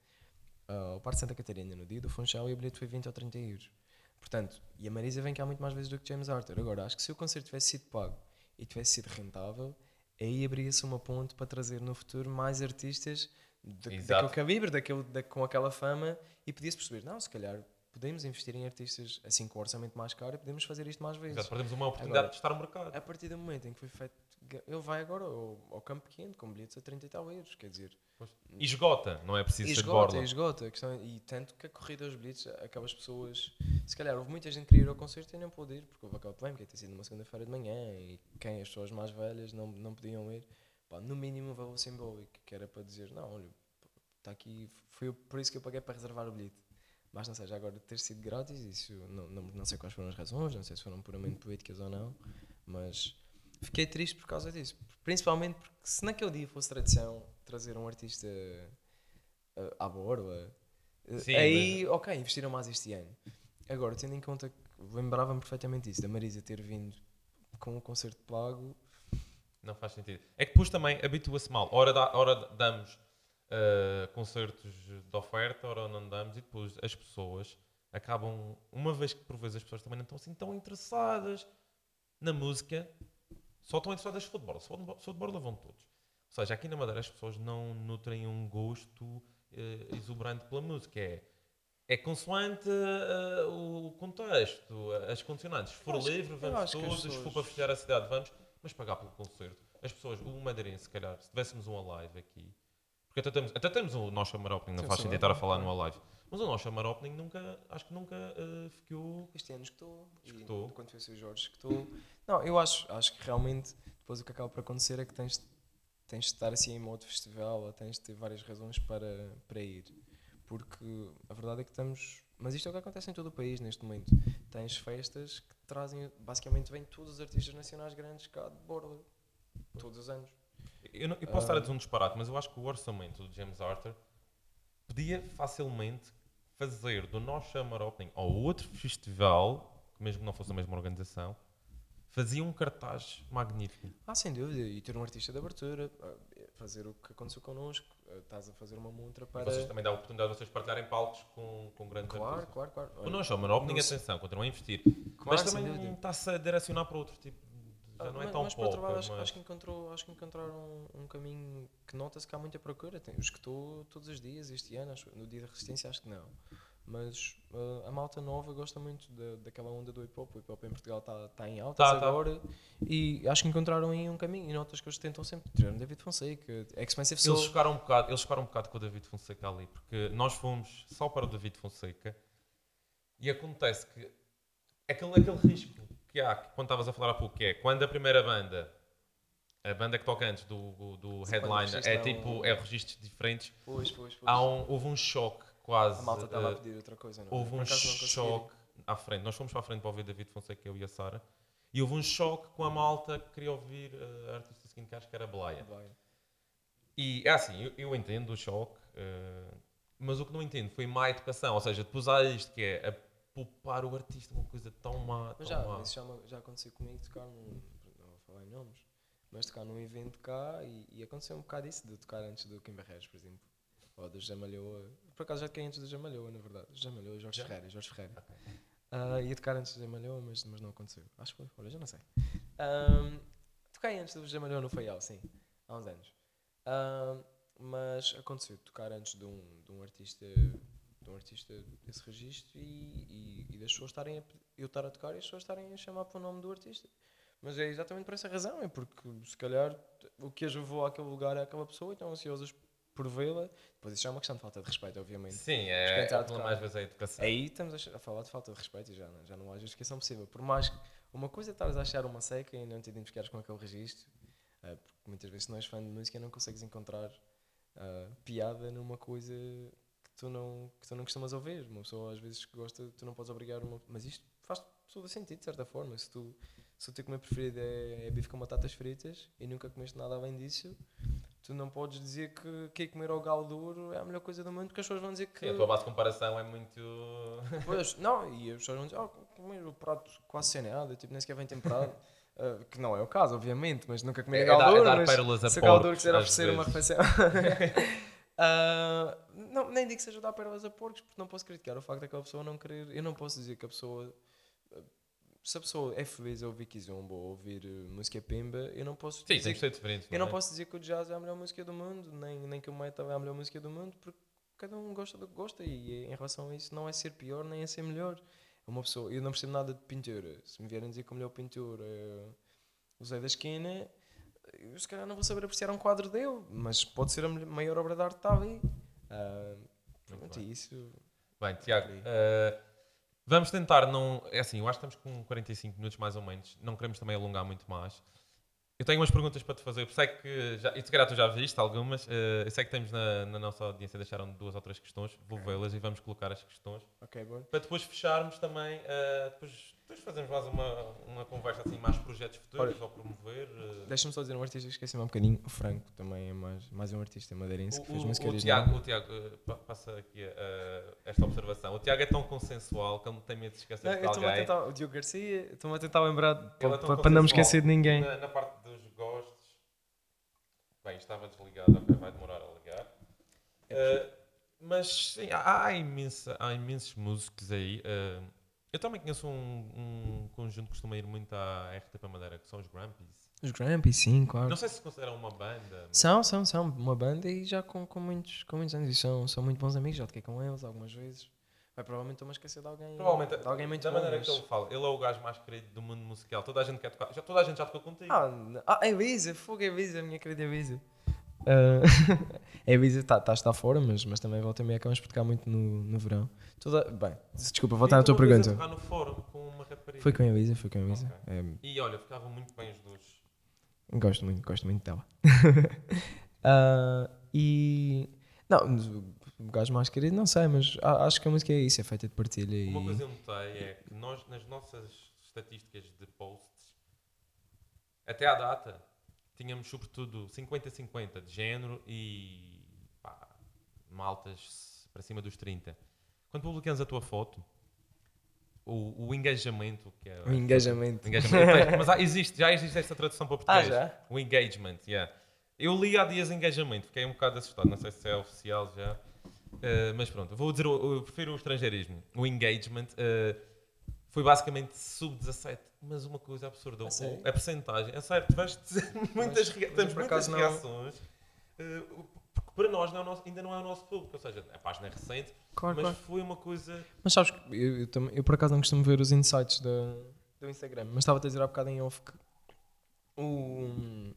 ah, ao Parque Santa Catarina, no dia do Funchal, e o bilhete foi 20 ou 30 euros. Portanto, e a Marisa vem cá muito mais vezes do que James Arthur. Agora, acho que se o concerto tivesse sido pago e tivesse sido rentável, aí abria-se uma ponte para trazer no futuro mais artistas daquele calibre, daquele, da, com aquela fama, e podia-se perceber, não, se calhar podemos investir em artistas assim com um orçamento mais caro e podemos fazer isto mais vezes. Exato, perdemos uma oportunidade Agora- de estar no mercado. A partir do momento em que foi feito, ele vai agora ao, ao campo pequeno com bilhetes a 30 e tal euros, quer dizer, Pois. E esgota, não é preciso e ser esgota, esgota. É- e tanto que a corrida aos bilhetes, aquelas pessoas, se calhar houve muita gente que queria ir ao concerto e não pôde ir, porque houve aquela polémica ter sido numa segunda-feira de manhã e quem, as pessoas mais velhas, não, não podiam ir. Pá, no mínimo um valor simbólico, que era para dizer, não, olha, está aqui, foi por isso que eu paguei para reservar o bilhete. Mas não seja agora ter sido grátis, isso não, não, não sei quais foram as razões, não sei se foram puramente políticas ou não, mas fiquei triste por causa disso. Principalmente porque se naquele dia fosse tradição trazer um artista uh, à borla, uh, Sim, aí, ok, investiram mais este ano. Agora, tendo em conta que lembrava-me perfeitamente isso, da Marisa ter vindo com um concerto pago, Não faz sentido. É que depois também habitua-se mal. Ora, dá, ora damos ah, concertos de oferta, ora não damos, e depois as pessoas acabam, uma vez que por vezes as pessoas também não estão assim tão interessadas na música, só estão interessadas em futebol. Só de, borla vão todos. Ou seja, aqui na Madeira as pessoas não nutrem um gosto eh, exuberante pela música. É, é consoante eh, o contexto, as condicionantes. Se for livre, vamos todos. Se for para festejar a cidade, vamos. Mas pagar pelo concerto. As pessoas, o madeirense, se calhar, se tivéssemos uma live aqui, porque até temos, até temos o nosso Summer Opening, não Sim, faz sentido estar a claro, falar numa live. Mas o nosso Summer Opening nunca, acho que nunca eh, ficou. este ano escutou, Escutou. e quando foi o Jorge escutou. Não, eu acho, acho que realmente depois o que acaba por acontecer é que tens, tens de estar assim em modo festival ou tens de ter várias razões para, para ir. Porque a verdade é que estamos. Mas isto é o que acontece em todo o país neste momento. Tens festas que trazem, basicamente, vêm todos os artistas nacionais grandes cá de borda. Todos os anos. Eu, não- eu posso estar Ah. a dizer um disparate, mas eu acho que o orçamento do James Arthur podia facilmente fazer do nosso Summer Opening ou outro festival, que mesmo que não fosse a mesma organização, fazia um cartaz magnífico. Ah, sem dúvida. E ter um artista de abertura, ah, fazer o que aconteceu connosco. Estás a fazer uma montra E para. vocês também dão a oportunidade de vocês partilharem palcos com, com grandes Claro, artistas. claro, claro. O nosso Summer Opening, não se- atenção, continuam a investir. Claro, mas também está-se a direcionar para outro tipo. Já Ah, não é mas, tão mas pop. outro lado, acho, mas- acho que encontrou, acho que encontraram um, um caminho que nota-se que há muita procura. Tem, os que estou todos os dias, este ano, acho- no dia da resistência, acho que não. Mas ah, a malta nova gosta muito da, daquela onda do hip hop. O hip hop em Portugal está tá em alta Tá, tá. agora e acho que encontraram aí um caminho. E notas que eles tentam sempre. Tiveram David Fonseca, Expensive Eles Soul. chocaram, um bocado, eles chocaram um bocado com o David Fonseca ali, porque nós fomos só para o David Fonseca e acontece que aquele, aquele risco que há, que quando estavas a falar há pouco, que é quando a primeira banda, a banda que toca antes do, do, do headliner, é é tipo, é registros diferentes, Pois, pois, pois. há um, houve um choque quase. A malta estava eh, a pedir outra coisa, não? houve Por um choque à frente. Nós fomos para a frente para ouvir David Fonseca, eu e a Sara, e houve um choque com a malta que queria ouvir eh, a artista seguinte, que acho que era a Blaia. E é assim, eu, eu entendo o choque, eh, mas o que não entendo foi má educação, ou seja, depois há isto que é a poupar o artista, uma coisa tão má, tão Mas já, má. isso já, já aconteceu comigo tocar num. Não vou falar em nomes, mas tocar num evento cá e, e aconteceu um bocado isso de tocar antes do Kim Barreiros, por exemplo. Ou do José Malhoa. Por acaso já toquei antes do José Malhoa, na verdade. José Malhoa, Jorge Já? Ferreira, Jorge Ferreira. Ok. Ah, ia tocar antes do José Malhoa, mas, mas não aconteceu. Acho que foi, olha, já não sei. Ahm, toquei antes do José Malhoa no Faial, sim, há uns anos. Mas aconteceu tocar antes de um, de um artista de um artista desse registro e, e, e das pessoas estarem a, eu estar a tocar e as pessoas estarem a chamar para o nome do artista. Mas é exatamente por essa razão, é porque se calhar o que as levou àquele lugar é aquela pessoa e estão ansiosas por vê-la. Depois isso já é uma questão de falta de respeito, obviamente. Sim, é, é às vezes a educação. Aí estamos a falar de falta de respeito e já, não- já não há justificação possível. Por mais que uma coisa é estares a achar uma seca e não te identificares com aquele registro, eh, porque muitas vezes se não és fã de música não consegues encontrar ah, piada numa coisa que tu, não, que tu não costumas ouvir. Uma pessoa às vezes que gosta, tu não podes obrigar uma. Mas isto faz todo sentido de certa forma. Se, tu, se o teu comer preferido é, é bife com batatas fritas e nunca comeste nada além disso. Tu não podes dizer que, que comer ao galo duro é a melhor coisa do mundo, porque as pessoas vão dizer que. Sim, a tua base de comparação é muito. Pois, não, e as pessoas vão dizer, oh, comer o prato quase sem nada, tipo, nem sequer vem temperado. Ah, que não é o caso, obviamente, mas nunca comi É- é galo dar- é dar pérolas a se o galo duro porcos, quiser oferecer uma refeição... Ah, não, nem digo que seja dar pérolas a porcos, porque não posso criticar o facto daquela pessoa não querer... Eu não posso dizer que a pessoa... Se a pessoa é feliz a ouvir Kizomba ou ouvir eh, música pimba, eu não posso Sim, dizer ser diferente. eu não é? posso dizer que o jazz é a melhor música do mundo, nem, nem que o metal é a melhor música do mundo, porque cada um gosta do que gosta e em relação a isso não é ser pior nem é ser melhor. Uma pessoa, eu não percebo nada de pintura. Se me vierem dizer que o melhor pintor é o Zé da Esquina, eu se calhar não vou saber apreciar um quadro dele, mas pode ser a maior obra de arte que está ali. Ah, pronto, bem. isso. Bem, Tiago, Ok. Vamos tentar não. É assim, eu acho que estamos com 45 minutos mais ou menos. Não queremos também alongar muito mais. Eu tenho umas perguntas para te fazer. Eu sei que. Já, e se calhar tu já viste algumas. eh, eu sei que temos na, na nossa audiência deixaram duas ou três questões. Vou vê-las e vamos colocar as questões. Ok, bom. Para depois fecharmos também. eh, depois, depois fazemos mais uma, uma conversa assim, mais projetos futuros ou promover. eh. Deixa-me só dizer um artista que esqueci-me um bocadinho. O Franco também é mais, mais um artista madeirense que fez O, música o, o. Tiago, o Tiago pa- passa aqui eh, esta observação. O Tiago é tão consensual que ele não tem medo de esquecer Não, de alguém. tentar, o Diogo Garcia, estou-me a tentar lembrar é para, tão para não me esquecer de ninguém. Na, na parte dos gostos. Bem, estava desligado, ok, vai demorar a ligar. Eh, mas sim, há, há, imensa, há imensos músicos aí. eh, eu também conheço um, um conjunto que costuma ir muito à RTP Madeira, que são os Grampies. Os Grampies, sim, claro. Não sei se se consideram uma banda. mas- São, são, são uma banda e já com, com, muitos, com muitos anos. E são, são muito bons amigos, já toquei com eles algumas vezes. Vai, provavelmente estou-me a esquecer de alguém. Provavelmente, de alguém muito da bom. maneira mas- que ele fala, ele é o gajo mais querido do mundo musical. Toda a gente quer tocar. Já, toda a gente já tocou contigo. Ah, ah, Elisa, fogo Elisa, minha querida Elisa. Ah, a Elisa está tá, está fora, mas, mas também volta e meia acabamos por tocar muito no, no verão. Toda, bem, desculpa, voltar à tua pergunta. Tocar no fórum com uma rapariga. Foi com a Elisa, foi com a Elisa. Ok. É, E olha, ficavam muito bem os dois. Gosto muito, gosto muito dela. Ah, e. Não, o gajo mais querido, não sei, mas a- acho que a música é isso, é feita de partilha. E... Uma coisa eu notei é que nós, nas nossas estatísticas de posts, até à data, tínhamos sobretudo 50-50 de género e pá, maltas para cima dos 30. Quando publicamos a tua foto, o, o engajamento, que é O engajamento. O engajamento. Mas há- existe, já existe esta tradução para Ah, português. já? O engagement, yeah. Eu li há dias engajamento, fiquei um bocado assustado, não sei se é oficial já. Uh, mas pronto, vou dizer, eu prefiro o estrangeirismo. O engagement uh, foi basicamente sub-17, mas uma coisa absurda. A o- a percentagem, é certo, vais dizer muitas, mas temos por muitas acaso não- reações. uh, porque para nós não é nosso- ainda não é o nosso público, ou seja, a página é recente, Claro, mas claro. foi uma coisa. Mas sabes que eu, eu, também- eu por acaso não costumo ver os insights da, do Instagram, mas estava a dizer há bocado em off que o, eh,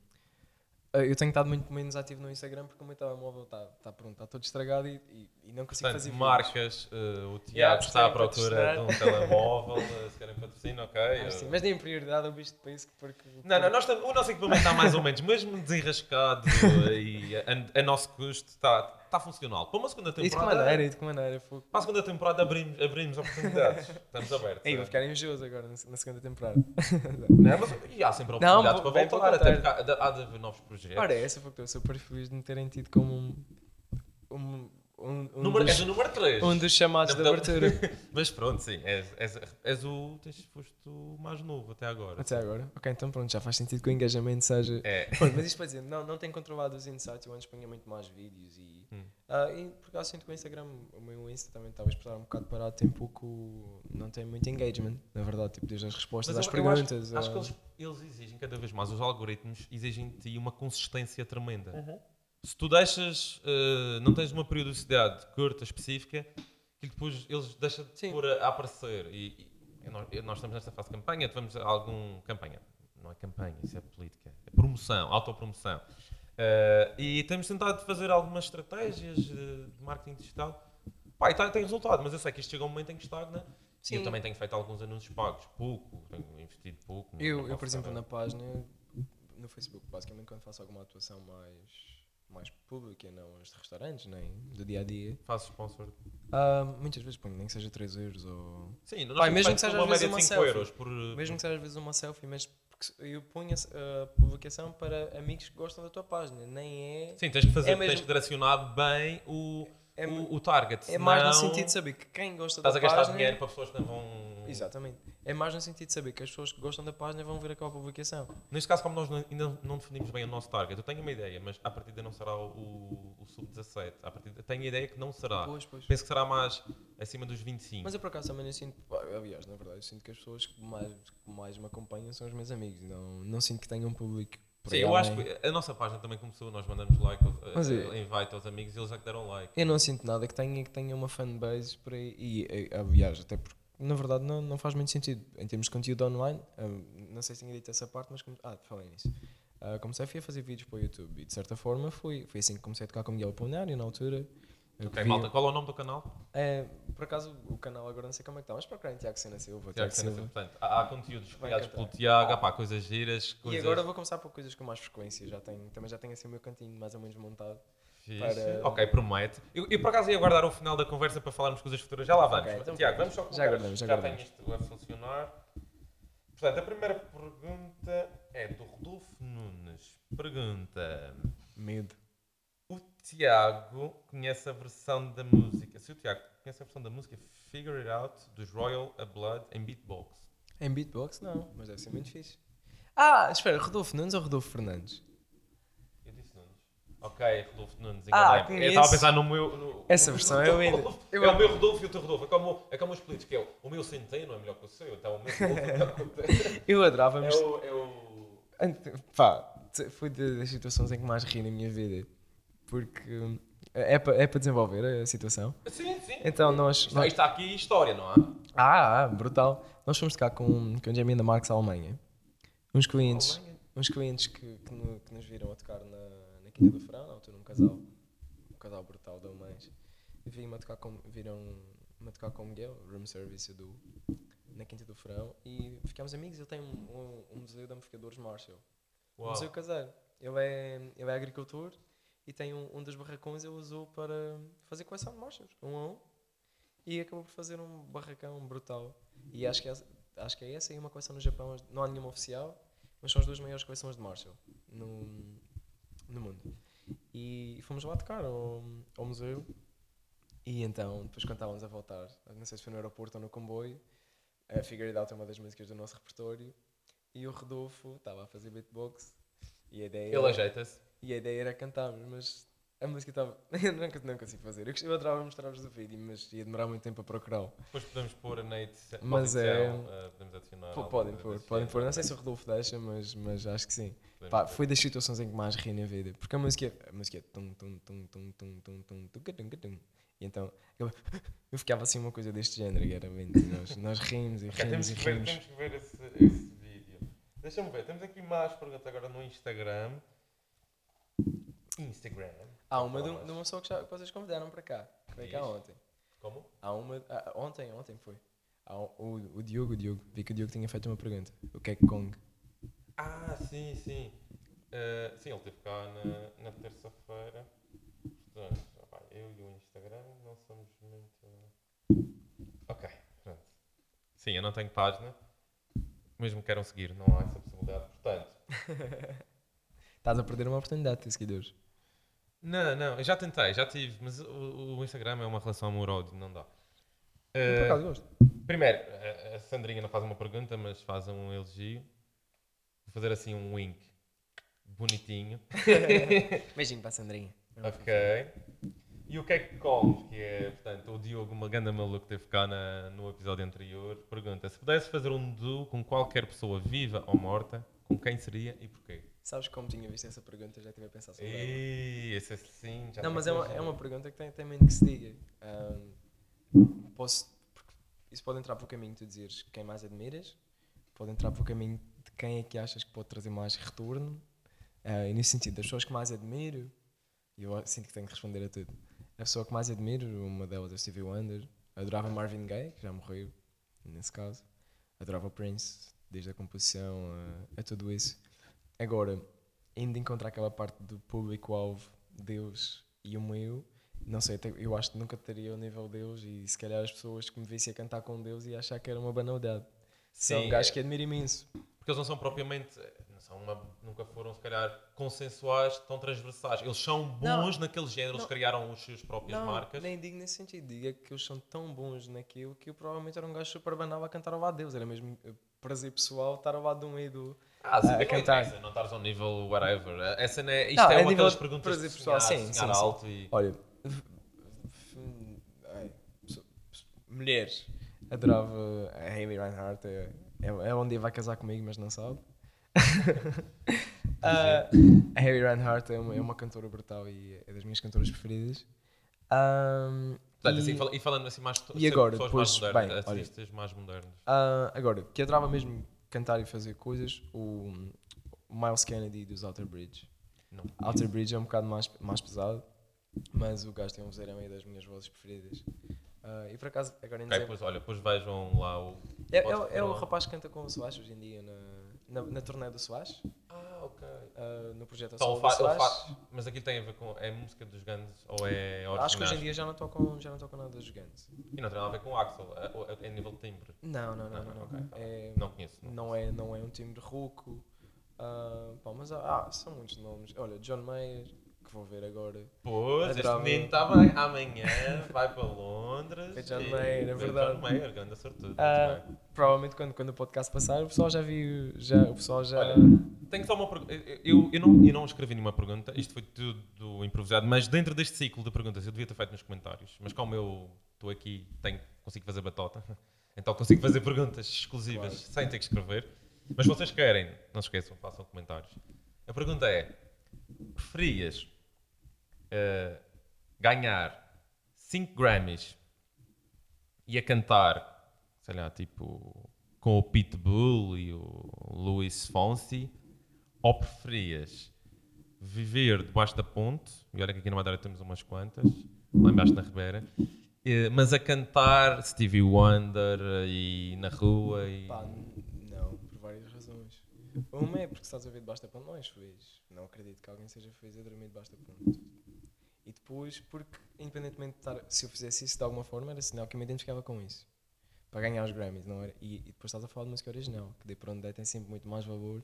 eu tenho estado muito menos ativo no Instagram porque o meu telemóvel está tá, pronto, está todo estragado e, e, e não consigo Portanto, fazer marcas, uh, o Tiago Yeah, está à procura de um telemóvel, uh, se querem patrocínio, ok. Ah, uh, sim, mas nem prioridade ao bicho de país porque. Não, não, nós tam- o nosso equipamento está mais ou menos, mesmo desenrascado e a, a nosso custo, está, está funcional. Para uma segunda E de que temporada, maneira, e de que maneira? Fogo. para a segunda temporada abrimos, abrimos oportunidades. Estamos abertos. Ei, vou uh. ficar invejoso agora na, segunda temporada. Não, mas, e há sempre oportunidades para voltar, até porque há, há de haver novos projetos. Ora, essa foi que eu sou super feliz de me terem tido como um. um, um, um número, dos, és o número 3. um dos chamados Não, de abertura. Mas pronto, sim, és, és, és o. Tens, foste o mais novo até agora. Até agora. Ok, então pronto, já faz sentido que o engajamento seja. É. Pronto, mas isto para dizer, não, não tenho controlado os insights, eu antes punha muito mais vídeos e. Hum. ah, e por acaso sinto que o Instagram, o meu Insta também estava a esperar um bocado parado, tem pouco. não tem muito engagement, na verdade, tipo, desde as respostas Mas às eu- eu acho- perguntas. Acho, que ah, eles, eles exigem cada vez mais, os algoritmos exigem de ti uma consistência tremenda. Uhum. Se tu deixas, eh, não tens uma periodicidade curta, específica, e depois eles deixam de Sim. pôr a, a aparecer. E, e nós, nós estamos nesta fase de campanha, a algum. campanha. Não é campanha, isso é política. É promoção, autopromoção. Eh, e temos tentado fazer algumas estratégias de, marketing digital. Pá, e tá- tem resultado, mas eu sei que isto chega a um momento em que estagna. Sim. eu também tenho feito alguns anúncios pagos, pouco, tenho investido pouco. Eu, não eu, por exemplo, na página, no Facebook, basicamente quando faço alguma atuação mais, mais pública, não as de restaurantes, nem do dia a dia, Faço sponsor. ah, muitas vezes ponho nem que seja 3 euros ou. Sim, nós Pai, mesmo que seja uma às vezes uma 5 selfie. euros por. Mesmo que seja às vezes uma selfie, mas eu ponho a, a publicação para amigos que gostam da tua página, nem é. Sim, tens que fazer, É mesmo- tens que direcionar bem o, É, o, o target. é mais no senão sentido de saber que quem gosta Estás da a gastar página. dinheiro para pessoas que não vão. Exatamente. É mais no sentido de saber que as pessoas que gostam da página vão ver aquela publicação. Neste caso, como nós ainda não definimos bem o nosso target, eu tenho uma ideia, mas à partida não será o, o sub-17. À partida, tenho a ideia que não será. Pois, pois. Penso que será mais acima dos 25. Mas eu por acaso também não sinto, aliás, na verdade, eu sinto que as pessoas que mais, que mais me acompanham são os meus amigos. Não, não sinto que tenham um público. por Sim, eu acho que a nossa página também começou, nós mandamos like, Mas eh, é- invite aos amigos e eles já que deram like. Eu não sinto nada que tenha, que tenha uma fanbase por aí. E, e, aliás, até porque na verdade não, não faz muito sentido. Em termos de conteúdo online, hum, não sei se tinha dito essa parte, mas. come- Ah, falei nisso. Ah, comecei a fazer vídeos para o YouTube e de certa forma foi, foi assim que comecei a tocar com o Miguel Apolinário na altura. Ok, malta, qual é o nome do canal? É, por acaso o canal agora não sei como é que está, mas procurem Tiago Sena Silva. Tiago Sena Silva. Portanto, há, há conteúdos criados pelo Tiago, há pá, coisas giras, E coisas agora vou começar por coisas com mais frequência. Já tenho, também já tenho assim o meu cantinho mais ou menos montado. Para- Ok, promete. Eu, eu, por acaso ia guardar o final da conversa para falarmos coisas futuras. Já lá vamos. Ok, então Tiago, vamos só já colocar- guardamos, já já guardamos. tenho isto a funcionar. Portanto, a primeira pergunta é do Rodolfo Nunes. Pergunta: Medo. O Tiago conhece a versão da música. Se o Tiago conhece a versão da música Figure It Out dos Royal a Blood em beatbox. Em beatbox não, mas deve ser muito fixe. Ah, espera, Rodolfo Nunes ou Rodolfo Fernandes? Ok, Rodolfo Nunes. Ah, eu estava a pensar no meu. no- Essa versão no é linda. Eu é o meu Rodolfo e o teu Rodolfo. É como, é como os políticos, que é o, o meu centeno é melhor que o seu, então o meu Rodolfo é melhor que o teu. Eu adorava, É mas. o. É o... Ante- Pá, foi das situações em que mais ri na minha vida. Porque hum, é para é para desenvolver a situação. Sim, sim. Então nós. Isto, nós- isto está aqui história, não há? Ah, ah, brutal. Nós fomos tocar com, com o Jamie da Marx Alemanha. Uns clientes, Alemanha? uns clientes que, que, no- que nos viram a tocar na, na Quinta do Frão, na altura um casal, um casal brutal de alemães. E viram-me a tocar com, viram-me a tocar com o Miguel, room service do na Quinta do Frão, e ficámos amigos. Ele tem um, um, um museu de amplificadores Marshall. Um Uau. museu caseiro. Ele é, ele é agricultor e tem um, um dos barracões ele usou para fazer coleção de Marshalls, um a um. E acabou por fazer um barracão brutal. E acho que, é, acho que é essa e uma coleção no Japão. Não há nenhuma oficial, mas são as duas maiores coleções de Marshall no, no mundo. E fomos lá tocar ao, ao museu. E então, depois quando estávamos a voltar, não sei se foi no aeroporto ou no comboio, a Figure It Out é uma das músicas do nosso repertório. E o Rodolfo estava a fazer beatbox. E a ideia Ele ajeita-se. e a ideia era cantarmos, mas a música estava. Eu nunca, não consigo fazer. Eu, eu adorava mostrar-vos o vídeo, mas ia demorar muito tempo a procurá-lo. Depois podemos pôr a na edição. Mas é- eh, podemos adicionar. Pô, podem pôr, podem pôr. Não sei se o Rodolfo deixa, mas, mas acho que sim. Pá, foi das situações em que mais ri na vida. Porque a música é. A música é. Tum, tum, tum, tum, tum, tum, tum, tum, tum. E então. Eu, ficava assim uma coisa deste género. E era bem. Nós, nós rimos e rimos temos, e que ver, rimos. temos que ver esse, esse vídeo. Deixa-me ver, temos aqui mais perguntas agora no Instagram. Instagram. Há uma de, de uma pessoa que, já, que vocês convidaram para cá. Que veio cá ontem. Como? Há uma. ah, ontem, ontem foi. Há o, o Diogo, o Diogo. Vi que o Diogo tinha feito uma pergunta. O que é Kong? Ah, sim, sim. Eh, sim, ele esteve cá na, na terça-feira. Portanto, eu e o Instagram não somos muito. Ok, pronto. Sim, eu não tenho página. Mesmo que queiram seguir, não há essa possibilidade. Portanto, Estás a perder uma oportunidade de ter seguidores. Não, não, eu já tentei, já tive, mas o, o Instagram é uma relação amor-ódio, não dá. Eu, por Eh, acaso gosto. Primeiro, a- Sandrinha não faz uma pergunta, mas faz um elogio. Vou fazer assim um wink bonitinho. Beijinho para a Sandrinha. Ok. E o que é que Kong, que é, portanto, o Diogo, uma ganda maluco que teve cá na- no episódio anterior, pergunta se pudesse fazer um duo com qualquer pessoa viva ou morta, com quem seria e porquê? Sabes como tinha visto essa pergunta? Já estive a pensar sobre ela. E esse assim já Não, mas é uma, é uma pergunta que tem, tem muito que se diga. Ahm, posso, isso pode entrar para o caminho de tu dizeres quem mais admiras, pode entrar para o caminho de quem é que achas que pode trazer mais retorno, Ah, e nesse sentido, as pessoas que mais admiro, e eu sinto que tenho que responder a tudo. A pessoa que mais admiro, uma delas é Stevie Wonder. Adorava Marvin Gaye, que já morreu, nesse caso. Adorava o Prince, desde a composição a, a tudo isso. Agora, ainda encontrar aquela parte do público-alvo, Deus e o meu, não sei, eu acho que nunca teria o nível Deus e se calhar as pessoas que me vissem a cantar com Deus iam achar que era uma banalidade. São Sim, um gajo é. que admiro imenso. Porque eles não são propriamente. Não são uma- nunca foram, se calhar, consensuais, tão transversais. Eles são bons naquele género, eles não. criaram as suas próprias Não, marcas. nem digo nesse sentido. Digo é que eles são tão bons naquilo que eu provavelmente era um gajo super banal a cantar ao lado de Deus. Era mesmo eh, prazer pessoal estar ao lado de um ídolo. Ah, sim, a não cantar. Não estares ao nível whatever. Essa não é, isto Não, é a uma daquelas de perguntas de pessoal, sonhar, sim, sonhar sim, sim. alto e... Olha, mulheres. Adorava a Amy Reinhardt. É, é, é onde vai casar comigo, mas não sabe. Ah, a Amy Reinhardt é uma, é uma cantora brutal e é das minhas cantoras preferidas. Ahm, Portanto, e- assim, e falando assim mais... e agora, pessoas depois, mais bem, modernas, olha. artistas mais modernos. Ah, agora, que adorava mesmo cantar e fazer coisas, o, Miles Kennedy dos Outer Bridge. Não. Outer Bridge é um bocado mais, mais pesado, mas o gajo tem um vozeirão aí das minhas vozes preferidas. Ah, e por acaso, agora em Ok, dezembro, pois, olha, depois vejam lá o... é, é, é o pôr- rapaz que canta com o Soares hoje em dia na, na, na turnê do Soares, Ah, ok. ah, no projeto Então, Solo fa- mas aquilo tem a ver com... É música dos Guns ou é? Acho que hoje em dia já não tocam, já não tocam nada dos Guns. E não tem nada a ver com o Axel, é, é, é nível de timbre. Não, não, não, Ah, não. não. ok. É, Não conheço. Não. não é, não é um time de rouco. Ah, pá, mas há, ah, são muitos nomes. Olha, John Mayer, que vou ver agora. Pois, este menino está bem. Amanhã vai para Londres. Foi John Mayer, é verdade. John Mayer, grande sortudo. Bem. provavelmente quando, quando o podcast passar, o pessoal já viu. Já, o pessoal já. Olha, Tenho só uma pergunta. Eu, eu, não, eu não escrevi nenhuma pergunta, isto foi tudo improvisado, mas dentro deste ciclo de perguntas eu devia ter feito nos comentários. Mas como eu estou aqui, tenho, consigo fazer batota, então consigo fazer perguntas exclusivas Claro. sem ter que escrever. Mas se vocês querem, não se esqueçam, façam comentários. A pergunta é: preferias eh, ganhar 5 Grammys e a cantar, sei lá, tipo, com o Pitbull e o Luís Fonsi, ou preferias viver debaixo da ponte, e olha que aqui na Madeira temos umas quantas, lá embaixo na Ribeira, eh, mas a cantar Stevie Wonder e na rua e... Pá, não, por várias razões. Uma é porque estás a ver debaixo da ponte, não és feliz. Não acredito que alguém seja feliz a dormir debaixo da ponte. E depois, porque independentemente de estar, se eu fizesse isso de alguma forma, era sinal que eu me identificava com isso. Para ganhar os Grammys, não era? E, e depois estás a falar de música original, que de por onde é tem sempre muito mais valor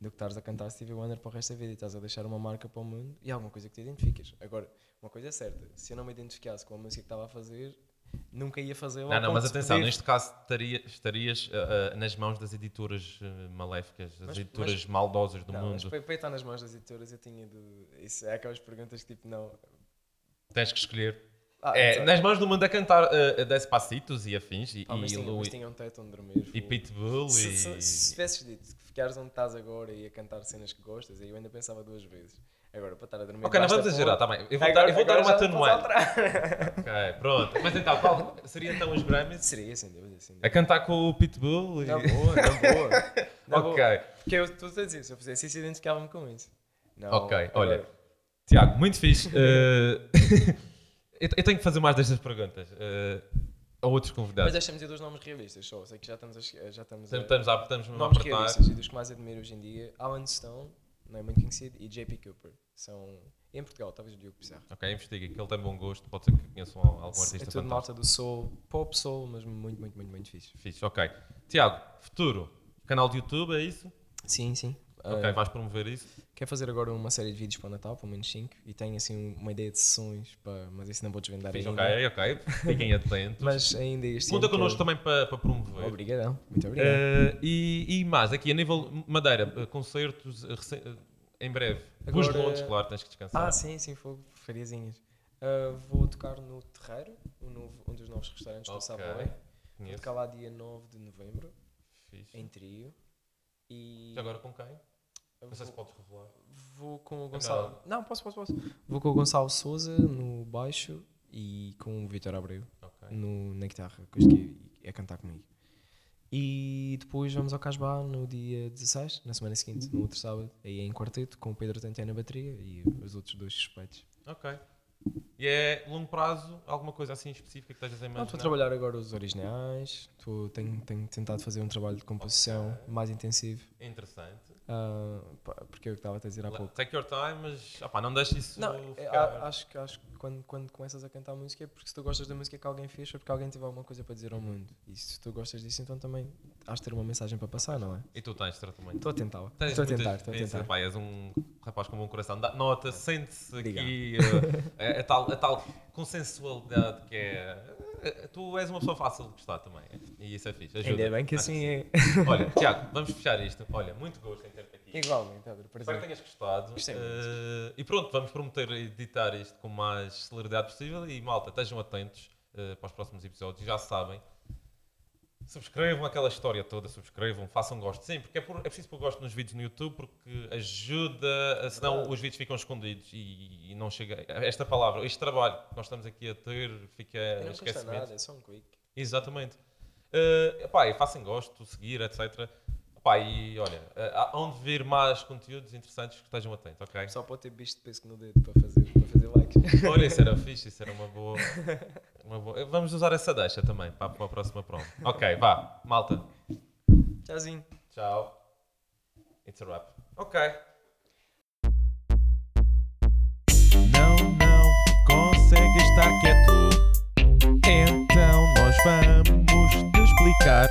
do que estares a cantar Stevie Wonder para o resto da vida e estás a deixar uma marca para o mundo e alguma coisa que te identificas. Agora, uma coisa é certa, se eu não me identificasse com a música que estava a fazer, nunca ia fazê-la. Não, não, mas atenção, poder- neste caso estaria- estarias eh, nas mãos das editoras eh, maléficas, das Mas- editoras mas- maldosas do Não, mas mundo. para, para estar nas mãos das editoras eu tinha de. Isso é aquelas perguntas que tipo, não. Tens que escolher. Ah, É, nas mãos do mundo a cantar uh, Despacitos e afins, e, Pá, mas, e, tinha, Louis- mas tinha um teto onde dormir. e. Pitbull Se, e... se, se tivesses dito que ficares onde estás agora e a cantar cenas que gostas, aí eu ainda pensava duas vezes. Agora, para estar a dormir. Ok, não vamos exagerar, tá bem. Eu vou, Agora- dar, eu vou dar uma atenuante. Ok, pronto. Mas então, qual seria então os Grammys? Seria, sem dúvida, sem A dúvida. cantar com o Pitbull? E... Na boa, na boa. Na ok. boa. Porque eu estou a dizer, se eu fizesse isso, identificava-me com isso. Não, Ok, agora- olha. Tiago, muito fixe. Uh, eu, eu tenho que fazer mais destas perguntas. Uh, a outros Mas convidados. deixa-me dizer dois nomes realistas só. Sei que já estamos a. Já estamos a Estamos, a, estamos nomes apertar. realistas e dos que mais admiro hoje em dia, Alan Stone, não é muito conhecido, e JP Cooper. São, em Portugal, talvez o Diogo Pissarro. Ok, investiga, que ele tem bom gosto. Pode ser que conheçam algum É artista tudo fantástico. malta do soul, pop soul, mas muito, muito, muito, muito fixe. Fixe, ok. Tiago, futuro. Canal de YouTube, é isso? Sim, sim. Ok, Ah, vais promover isso? quero fazer agora uma série de vídeos para o Natal, pelo menos 5, e tenho assim uma ideia de sessões, para, mas isso não vou desvendar Fixe, ainda. ok, ok. Fiquem atentos. Mas ainda este Conta connosco quero- também para, para promover. Obrigadão, muito obrigado. Eh, e, e mais, aqui a nível Madeira, eh, concertos em breve. Os Agora- Londres, claro, tens que descansar. Ah, sim, sim, fogo, fariazinhas. Ah, vou tocar no Terreiro, um, novo, um dos novos restaurantes do Ok, Savoy. Vou tocar lá dia 9 de novembro, Fixe. em trio. E Já agora com quem? Não sei se vou, podes revelar. vou com o É Gonçalo. Não, posso, posso, posso. Vou com o Gonçalo Souza no baixo e com o Vitor Abreu Ok. no, na guitarra, que é a cantar comigo. E depois vamos ao Casbah no dia 16, na semana seguinte, no outro sábado, aí em quarteto, com o Pedro Tantiano na bateria e os outros dois suspeitos. Ok. E é longo prazo, alguma coisa assim específica que estejas a Não, imaginar? estou a trabalhar agora os originais, estou, tenho, tenho tentado fazer um trabalho de composição mais intensivo, Interessante. Ah, pá, porque é o que estava a dizer há pouco. Take your time, mas opá, não deixes isso Não, é, ficar... acho, que- acho que quando, quando começas a cantar música é porque se tu gostas da música que alguém fez, é porque alguém teve alguma coisa para dizer ao mundo. E se tu gostas disso, então também has de ter uma mensagem para passar, não é? E tu tens tratamento. Estou a tentar, estou a tentar, estou a tentar. pá, és um rapaz com um bom coração. Dá- Nota, sente-se aqui eh, a, a tal, a tal consensualidade que é. Tu és uma pessoa fácil de gostar também. E isso é fixe. Ajuda. Ainda bem que assim sim. é. Olha, Tiago, vamos fechar isto. Olha, muito gosto em ter-te aqui. Igualmente, Pedro, Espero que tenhas gostado. Eh, e pronto, vamos prometer editar isto com mais celeridade possível. E malta, estejam atentos eh, para os próximos episódios. Já sabem. Subscrevam aquela história toda, subscrevam, façam gosto. Sim, porque é, por- é preciso pôr gosto nos vídeos no YouTube porque ajuda, senão os vídeos ficam escondidos e, e não chega. Esta palavra, este trabalho que nós estamos aqui a ter fica E não custa nada, é só um quick. Exatamente. Uh, epá, façam gosto, seguir, etc. Epá, e olha, uh, há onde vir mais conteúdos interessantes que estejam atentos, ok? Só pode ter bicho de pesco no dedo para fazer, para fazer likes. Olha, isso era fixe, isso era uma boa, uma boa. Vamos usar essa deixa também para, para a próxima prova. Ok, vá, malta. Tchauzinho. Tchau. It's a wrap. Ok. Não, não consegue estar quieto. Então nós vamos te explicar.